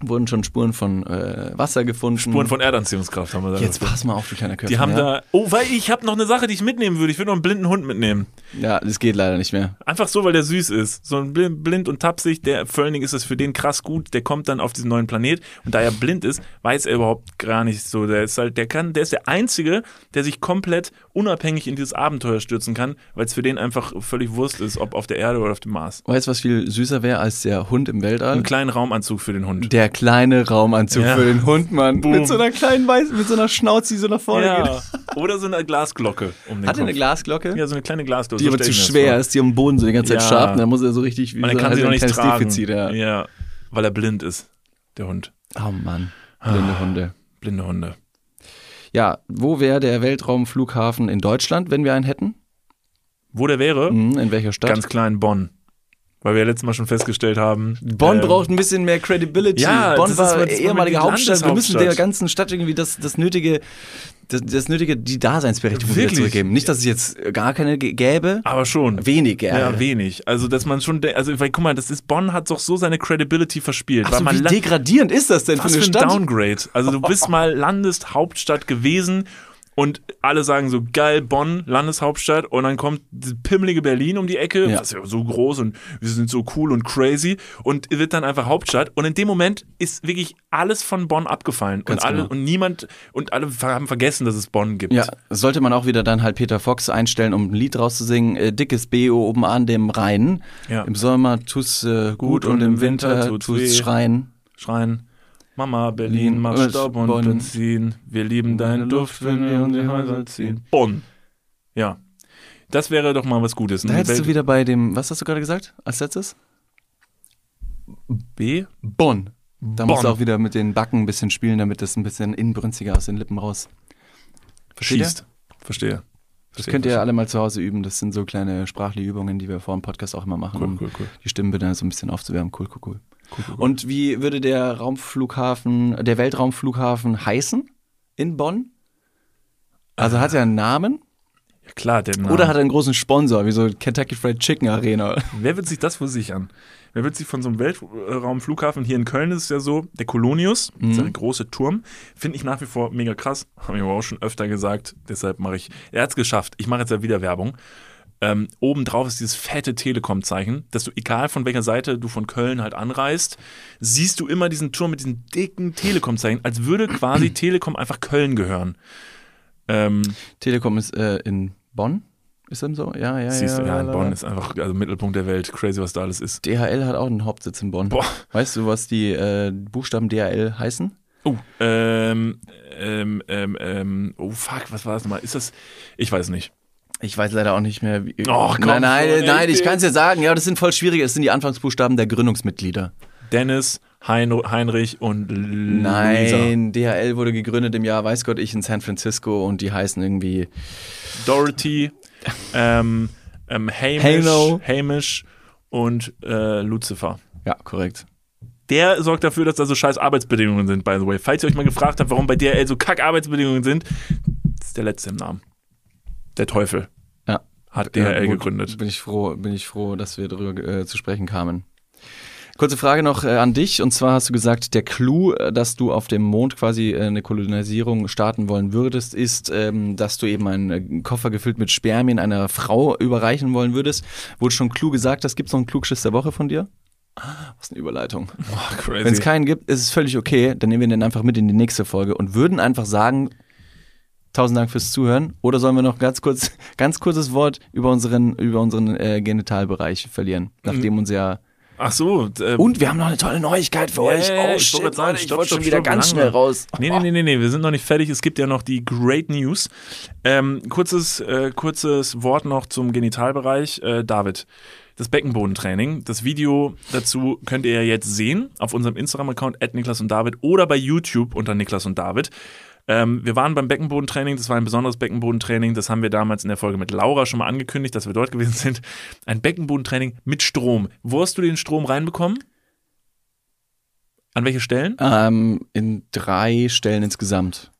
wurden schon Spuren von äh, Wasser gefunden. Spuren von Erdanziehungskraft haben wir da. Jetzt pass mal auf, du kleiner Köpfchen. Die haben ja? da. Oh, weil ich habe noch eine Sache, die ich mitnehmen würde. Ich würde noch einen blinden Hund mitnehmen. Ja, das geht leider nicht mehr. Einfach so, weil der süß ist. So ein Bl- blind und tapsig, der vor allen Dingen ist das für den krass gut. Der kommt dann auf diesen neuen Planet und da er blind ist, weiß er überhaupt gar nicht so. Der ist halt, der kann, der ist der Einzige, der sich komplett unabhängig in dieses Abenteuer stürzen kann, weil es für den einfach völlig Wurst ist, ob auf der Erde oder auf dem Mars. Weißt du, was viel süßer wäre als der Hund im Weltall? Einen kleinen Raumanzug für den Hund. Der kleine Raumanzug Ja. für den Hund, Mann. Boom. Mit so einer kleinen weißen, mit so einer Schnauze, die so nach vorne geht. Ja. Oder so eine Glasglocke um den Hat er eine. Glasglocke? Ja, so eine kleine Glasglocke. die so aber zu schwer ist, die am Boden so die ganze Zeit Ja. schaben. Da muss er so richtig wie Und so, dann kann sie noch ein nicht tragen. Defizit, ja. ja, weil er blind ist, der Hund. Oh Mann, blinde Hunde. Blinde Hunde. Ja, wo wäre der Weltraumflughafen in Deutschland, wenn wir einen hätten? Wo der wäre? Mhm, in welcher Stadt? Ganz klar in Bonn. Weil wir ja letztes Mal schon festgestellt haben. Bonn ähm, braucht ein bisschen mehr Credibility. Ja, Bonn das ist war das war ehemalige Hauptstadt. Wir müssen der ganzen Stadt irgendwie das, das nötige, das, das nötige, die Daseinsberechtigung wieder Wirklich? zurückgeben. Nicht, dass es jetzt gar keine gäbe, Aber schon. wenig gäbe. Ja, wenig. Also, dass man schon, also, weil, guck mal, das ist, Bonn hat doch so seine Credibility verspielt. also, man wie degradierend ist das denn für eine für ein Stadt? Downgrade. Also, du bist mal Landeshauptstadt gewesen und alle sagen so, geil, Bonn, Landeshauptstadt und dann kommt pimmelige Berlin um die Ecke, Ja. das ist ja so groß und wir sind so cool und crazy und wird dann einfach Hauptstadt und in dem Moment ist wirklich alles von Bonn abgefallen Ganz und alle genau. und niemand und alle haben vergessen, dass es Bonn gibt. Ja, sollte man auch wieder dann halt Peter Fox einstellen, um ein Lied rauszusingen. Äh, dickes BO oben an dem Rhein. Ja. Im Sommer tut's äh, gut, und im Winter tut's, weh. schreien. Schreien. Mama, Berlin, Berlin, mach Staub und Bonn. Benzin. Wir lieben deine Duft, wenn wir um die Häuser ziehen. Bonn. Ja. Das wäre doch mal was Gutes. Da hättest du wieder bei dem, was hast du gerade gesagt als letztes? B? Bonn. Da Bonn. musst du auch wieder mit den Backen ein bisschen spielen, damit das ein bisschen inbrünstiger aus den Lippen raus. Schießt. Verstehe. Das könnt ihr alle mal zu Hause üben. Das sind so kleine sprachliche Übungen, die wir vor dem Podcast auch immer machen, Cool, um cool, cool. die Stimmbilder so ein bisschen aufzuwärmen. Cool, cool, cool. Und wie würde der Raumflughafen, der Weltraumflughafen heißen in Bonn? Also hat er einen Namen? Ja, klar, der Name. Oder hat er einen großen Sponsor, wie so Kentucky Fried Chicken Arena? Wer wird sich das wohl sichern? Wer wird sich von so einem Weltraumflughafen hier in Köln ist es ja so, der Colonius, Mhm. dieser große Turm, finde ich nach wie vor mega krass. Habe ich aber auch schon öfter gesagt, deshalb mache ich. Er hat es geschafft. Ich mache jetzt ja wieder Werbung. Ähm, oben drauf ist dieses fette Telekom-Zeichen, dass du, egal von welcher Seite du von Köln halt anreist, siehst du immer diesen Turm mit diesem dicken Telekom-Zeichen, als würde quasi Telekom einfach Köln gehören. Ähm, Telekom ist äh, in Bonn? Ist das so? Ja, ja, siehst ja. du, ja, in Bonn ist einfach also Mittelpunkt der Welt. Crazy, was da alles ist. DHL hat auch einen Hauptsitz in Bonn. Boah. Weißt du, was die äh, Buchstaben DHL heißen? Oh, ähm, ähm, ähm, ähm, oh fuck, was war das nochmal? Ist das, ich weiß nicht. Ich weiß leider auch nicht mehr. Wie, Och, komm nein, nein, nein, ich kann es ja sagen. Ja, das sind voll schwierige. Das sind die Anfangsbuchstaben der Gründungsmitglieder. Dennis, hein Heinrich und L Luisa. Nein, DHL wurde gegründet im Jahr, weiß Gott, ich in San Francisco und die heißen irgendwie. Dorothy, ähm, ähm, Hamish, Halo. Hamish und äh, Lucifer. Ja, korrekt. Der sorgt dafür, dass da so scheiß Arbeitsbedingungen sind, by the way. Falls ihr euch mal gefragt habt, warum bei DRL so kack Arbeitsbedingungen sind, ist der letzte im Namen. Der Teufel. Hat DRL gut, gegründet. Bin ich froh, bin ich froh, dass wir darüber äh, zu sprechen kamen. Kurze Frage noch äh, an dich. Und zwar hast du gesagt, der Clou, äh, dass du auf dem Mond quasi äh, eine Kolonisierung starten wollen würdest, ist, ähm, dass du eben einen äh, Koffer gefüllt mit Spermien einer Frau überreichen wollen würdest. Wurde schon Clou gesagt, das gibt noch einen Klugschiss der Woche von dir? Was eine Überleitung. Oh. Wenn es keinen gibt, ist es völlig okay. Dann nehmen wir den einfach mit in die nächste Folge und würden einfach sagen, tausend Dank fürs Zuhören. Oder sollen wir noch ganz kurz, ganz kurzes Wort über unseren, über unseren äh, Genitalbereich verlieren, nachdem uns ja Ach so. Äh, und wir haben noch eine tolle Neuigkeit für euch. Ja, ja, Oh ich shit, wollte sagen, ich wollte schon wieder stopp, ganz schnell raus. Nee, nee, nee, nee, nee, wir sind noch nicht fertig. Es gibt ja noch die Great News. Ähm, kurzes, äh, kurzes Wort noch zum Genitalbereich. Äh, David, das Beckenbodentraining. Das Video dazu könnt ihr ja jetzt sehen auf unserem Instagram-Account Niklas und David oder bei YouTube unter Niklas und David. Ähm, wir waren beim Beckenbodentraining, das war ein besonderes Beckenbodentraining, das haben wir damals in der Folge mit Laura schon mal angekündigt, dass wir dort gewesen sind. Ein Beckenbodentraining mit Strom. Wo hast du den Strom reinbekommen? An welche Stellen? Ähm, in drei Stellen insgesamt.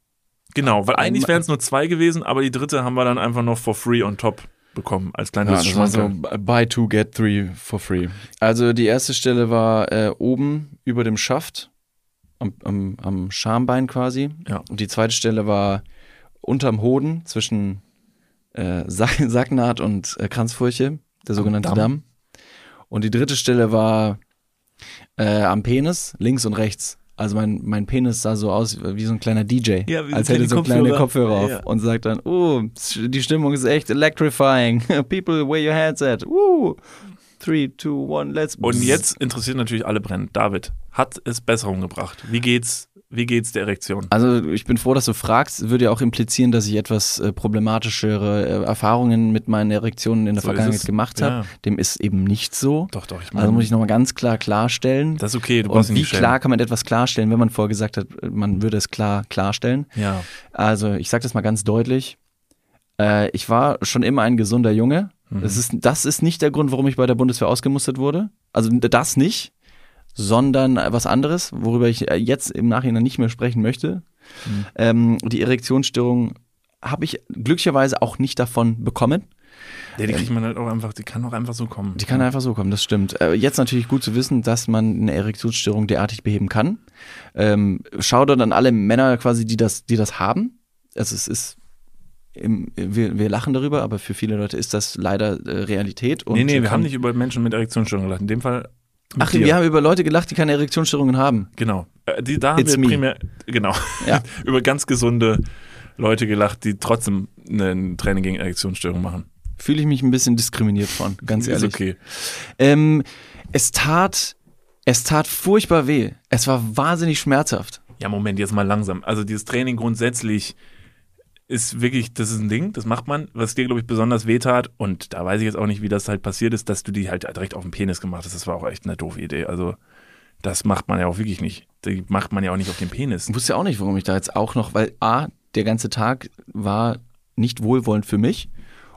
Genau, weil eigentlich wären es nur zwei gewesen, aber die dritte haben wir dann einfach noch for free on top bekommen, als Ja, kleines das war so buy two, get three for free. Also die erste Stelle war äh, oben über dem Schaft, am, am, am Schambein quasi. Ja. Und die zweite Stelle war unterm Hoden zwischen äh, Sack, Sacknaht und äh, Kranzfurche, der sogenannte Damm. Damm. Und die dritte Stelle war äh, am Penis, links und rechts. Also mein, mein Penis sah so aus wie so ein kleiner DJ, ja, als hätte so kleine Kopfhörer auf ja, ja. und sagt dann, oh, die Stimmung ist echt electrifying. People, wear your hands at. Uh. 3, 2, 1, let's. Und jetzt interessiert natürlich alle brennend. David, hat es Besserung gebracht? Wie geht's wie geht's der Erektion? Also ich bin froh, dass du fragst. Würde ja auch implizieren, dass ich etwas äh, problematischere äh, Erfahrungen mit meinen Erektionen in der so Vergangenheit gemacht habe. Ja. Dem ist eben nicht so. Doch, doch. Ich mein, also muss ich nochmal ganz klar klarstellen. Das ist okay. Du brauchst Und wie klar kann man etwas klarstellen, wenn man vorher gesagt hat, äh, man würde es klar klarstellen? Ja. Also ich sage das mal ganz deutlich. Äh, ich war schon immer ein gesunder Junge. Mhm. Das, ist, das ist nicht der Grund, warum ich bei der Bundeswehr ausgemustert wurde. Also das nicht, sondern was anderes, worüber ich äh, jetzt im Nachhinein nicht mehr sprechen möchte. Mhm. Ähm, die Erektionsstörung habe ich glücklicherweise auch nicht davon bekommen. ja, die kriegt man halt auch einfach, die kann auch einfach so kommen. Die kann einfach so kommen, das stimmt. Äh, jetzt natürlich gut zu wissen, dass man eine Erektionsstörung derartig beheben kann. Ähm, schau dann an alle Männer quasi, die das, die das haben. Also es ist, im, wir, wir lachen darüber, aber für viele Leute ist das leider äh, Realität. Und nee, nee, wir haben nicht über Menschen mit Erektionsstörungen gelacht. In dem Fall. Ach, dir. wir haben über Leute gelacht, die keine Erektionsstörungen haben. Genau. Äh, Die, da haben It's wir me. primär, genau, Ja. über ganz gesunde Leute gelacht, die trotzdem ein Training gegen Erektionsstörungen machen. Fühle ich mich ein bisschen diskriminiert von, ganz ehrlich. Ist okay. Ähm, es tat, es tat furchtbar weh. Es war wahnsinnig schmerzhaft. Ja, Moment, jetzt mal langsam. Also dieses Training grundsätzlich ist wirklich, das ist ein Ding, das macht man, was dir, glaube ich, besonders wehtat. Und da weiß ich jetzt auch nicht, wie das halt passiert ist, dass du die halt direkt auf den Penis gemacht hast. Das war auch echt eine doofe Idee. Also das macht man ja auch wirklich nicht. Die macht man ja auch nicht auf den Penis. Ich wusste ja auch nicht, warum ich da jetzt auch noch, weil A, der ganze Tag war nicht wohlwollend für mich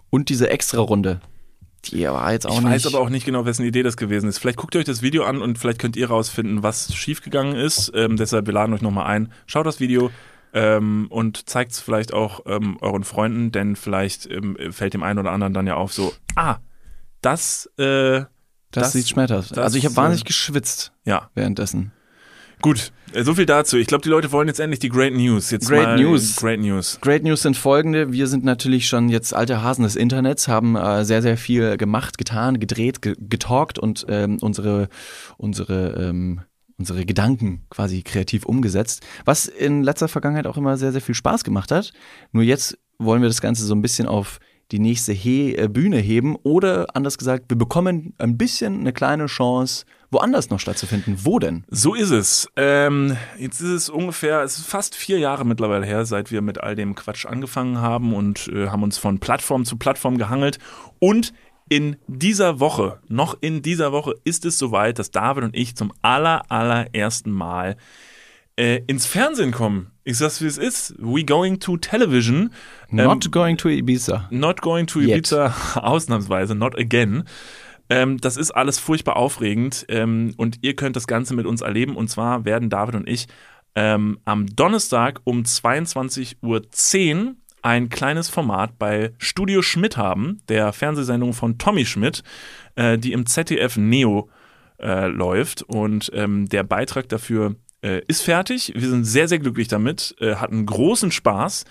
und diese Extra-Runde, die war jetzt auch Ich nicht. weiß aber auch nicht genau, wessen Idee das gewesen ist. Vielleicht guckt ihr euch das Video an und vielleicht könnt ihr rausfinden, was schiefgegangen ist. Ähm, deshalb, wir laden euch nochmal ein. Schaut das Video ähm, und zeigt es vielleicht auch ähm, euren Freunden, denn vielleicht ähm, fällt dem einen oder anderen dann ja auf so, ah, das, äh, das, das- sieht das, Also ich habe äh, wahnsinnig geschwitzt ja, währenddessen. gut. Äh, so viel dazu. Ich glaube, die Leute wollen jetzt endlich die Great News. Jetzt Great News. Great News. Great News sind folgende. Wir sind natürlich schon jetzt alte Hasen des Internets, haben äh, sehr, sehr viel gemacht, getan, gedreht, ge getalkt und ähm, unsere, unsere, ähm, unsere Gedanken quasi kreativ umgesetzt. Was in letzter Vergangenheit auch immer sehr, sehr viel Spaß gemacht hat. Nur jetzt wollen wir das Ganze so ein bisschen auf die nächste He äh, Bühne heben oder anders gesagt, wir bekommen ein bisschen eine kleine Chance, woanders noch stattzufinden. Wo denn? So ist es. Ähm, jetzt ist es ungefähr, es ist fast vier Jahre mittlerweile her, seit wir mit all dem Quatsch angefangen haben und äh, haben uns von Plattform zu Plattform gehangelt. Und in dieser Woche, noch in dieser Woche, ist es soweit, dass David und ich zum aller, allerersten Mal äh, ins Fernsehen kommen. Ich sag's, wie es ist. We going to television. Not going to Ibiza. Not going to Yet. Ibiza, ausnahmsweise, not again. Ähm, das ist alles furchtbar aufregend ähm, und ihr könnt das Ganze mit uns erleben. Und zwar werden David und ich ähm, am Donnerstag um 22.10 Uhr ein kleines Format bei Studio Schmidt haben, der Fernsehsendung von Tommy Schmidt, äh, die im ZDF Neo äh, läuft. Und ähm, der Beitrag dafür äh, ist fertig. Wir sind sehr, sehr glücklich damit, äh, hatten großen Spaß,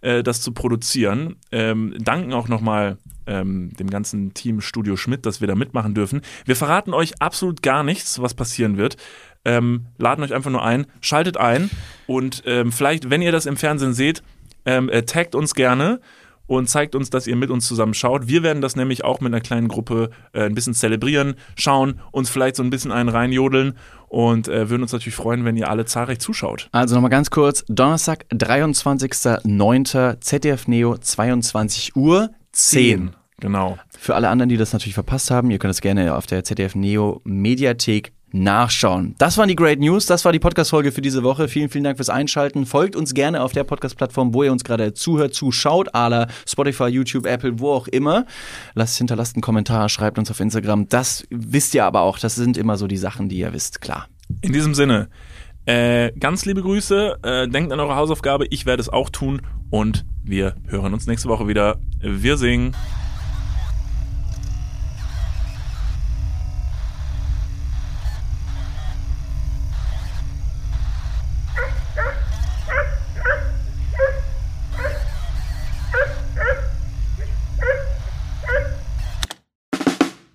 äh, das zu produzieren. Ähm, danken auch nochmal ähm, dem ganzen Team Studio Schmidt, dass wir da mitmachen dürfen. Wir verraten euch absolut gar nichts, was passieren wird. Ähm, laden euch einfach nur ein, schaltet ein und ähm, vielleicht, wenn ihr das im Fernsehen seht, ähm, äh, taggt uns gerne und zeigt uns, dass ihr mit uns zusammen schaut. Wir werden das nämlich auch mit einer kleinen Gruppe äh, ein bisschen zelebrieren, schauen, uns vielleicht so ein bisschen einen reinjodeln und äh, würden uns natürlich freuen, wenn ihr alle zahlreich zuschaut. Also nochmal ganz kurz, Donnerstag, 23.09. ZDF Neo, 22 Uhr 10. Genau. Für alle anderen, die das natürlich verpasst haben, ihr könnt es gerne auf der ZDF Neo Mediathek nachschauen. Das waren die Great News, das war die Podcast-Folge für diese Woche. Vielen, vielen Dank fürs Einschalten. Folgt uns gerne auf der Podcast-Plattform, wo ihr uns gerade zuhört, zuschaut, ala Spotify, YouTube, Apple, wo auch immer. Lasst, hinterlasst einen Kommentar, schreibt uns auf Instagram. Das wisst ihr aber auch, das sind immer so die Sachen, die ihr wisst, klar. In diesem Sinne, äh, ganz liebe Grüße, äh, denkt an eure Hausaufgabe, ich werde es auch tun und wir hören uns nächste Woche wieder. Wir singen.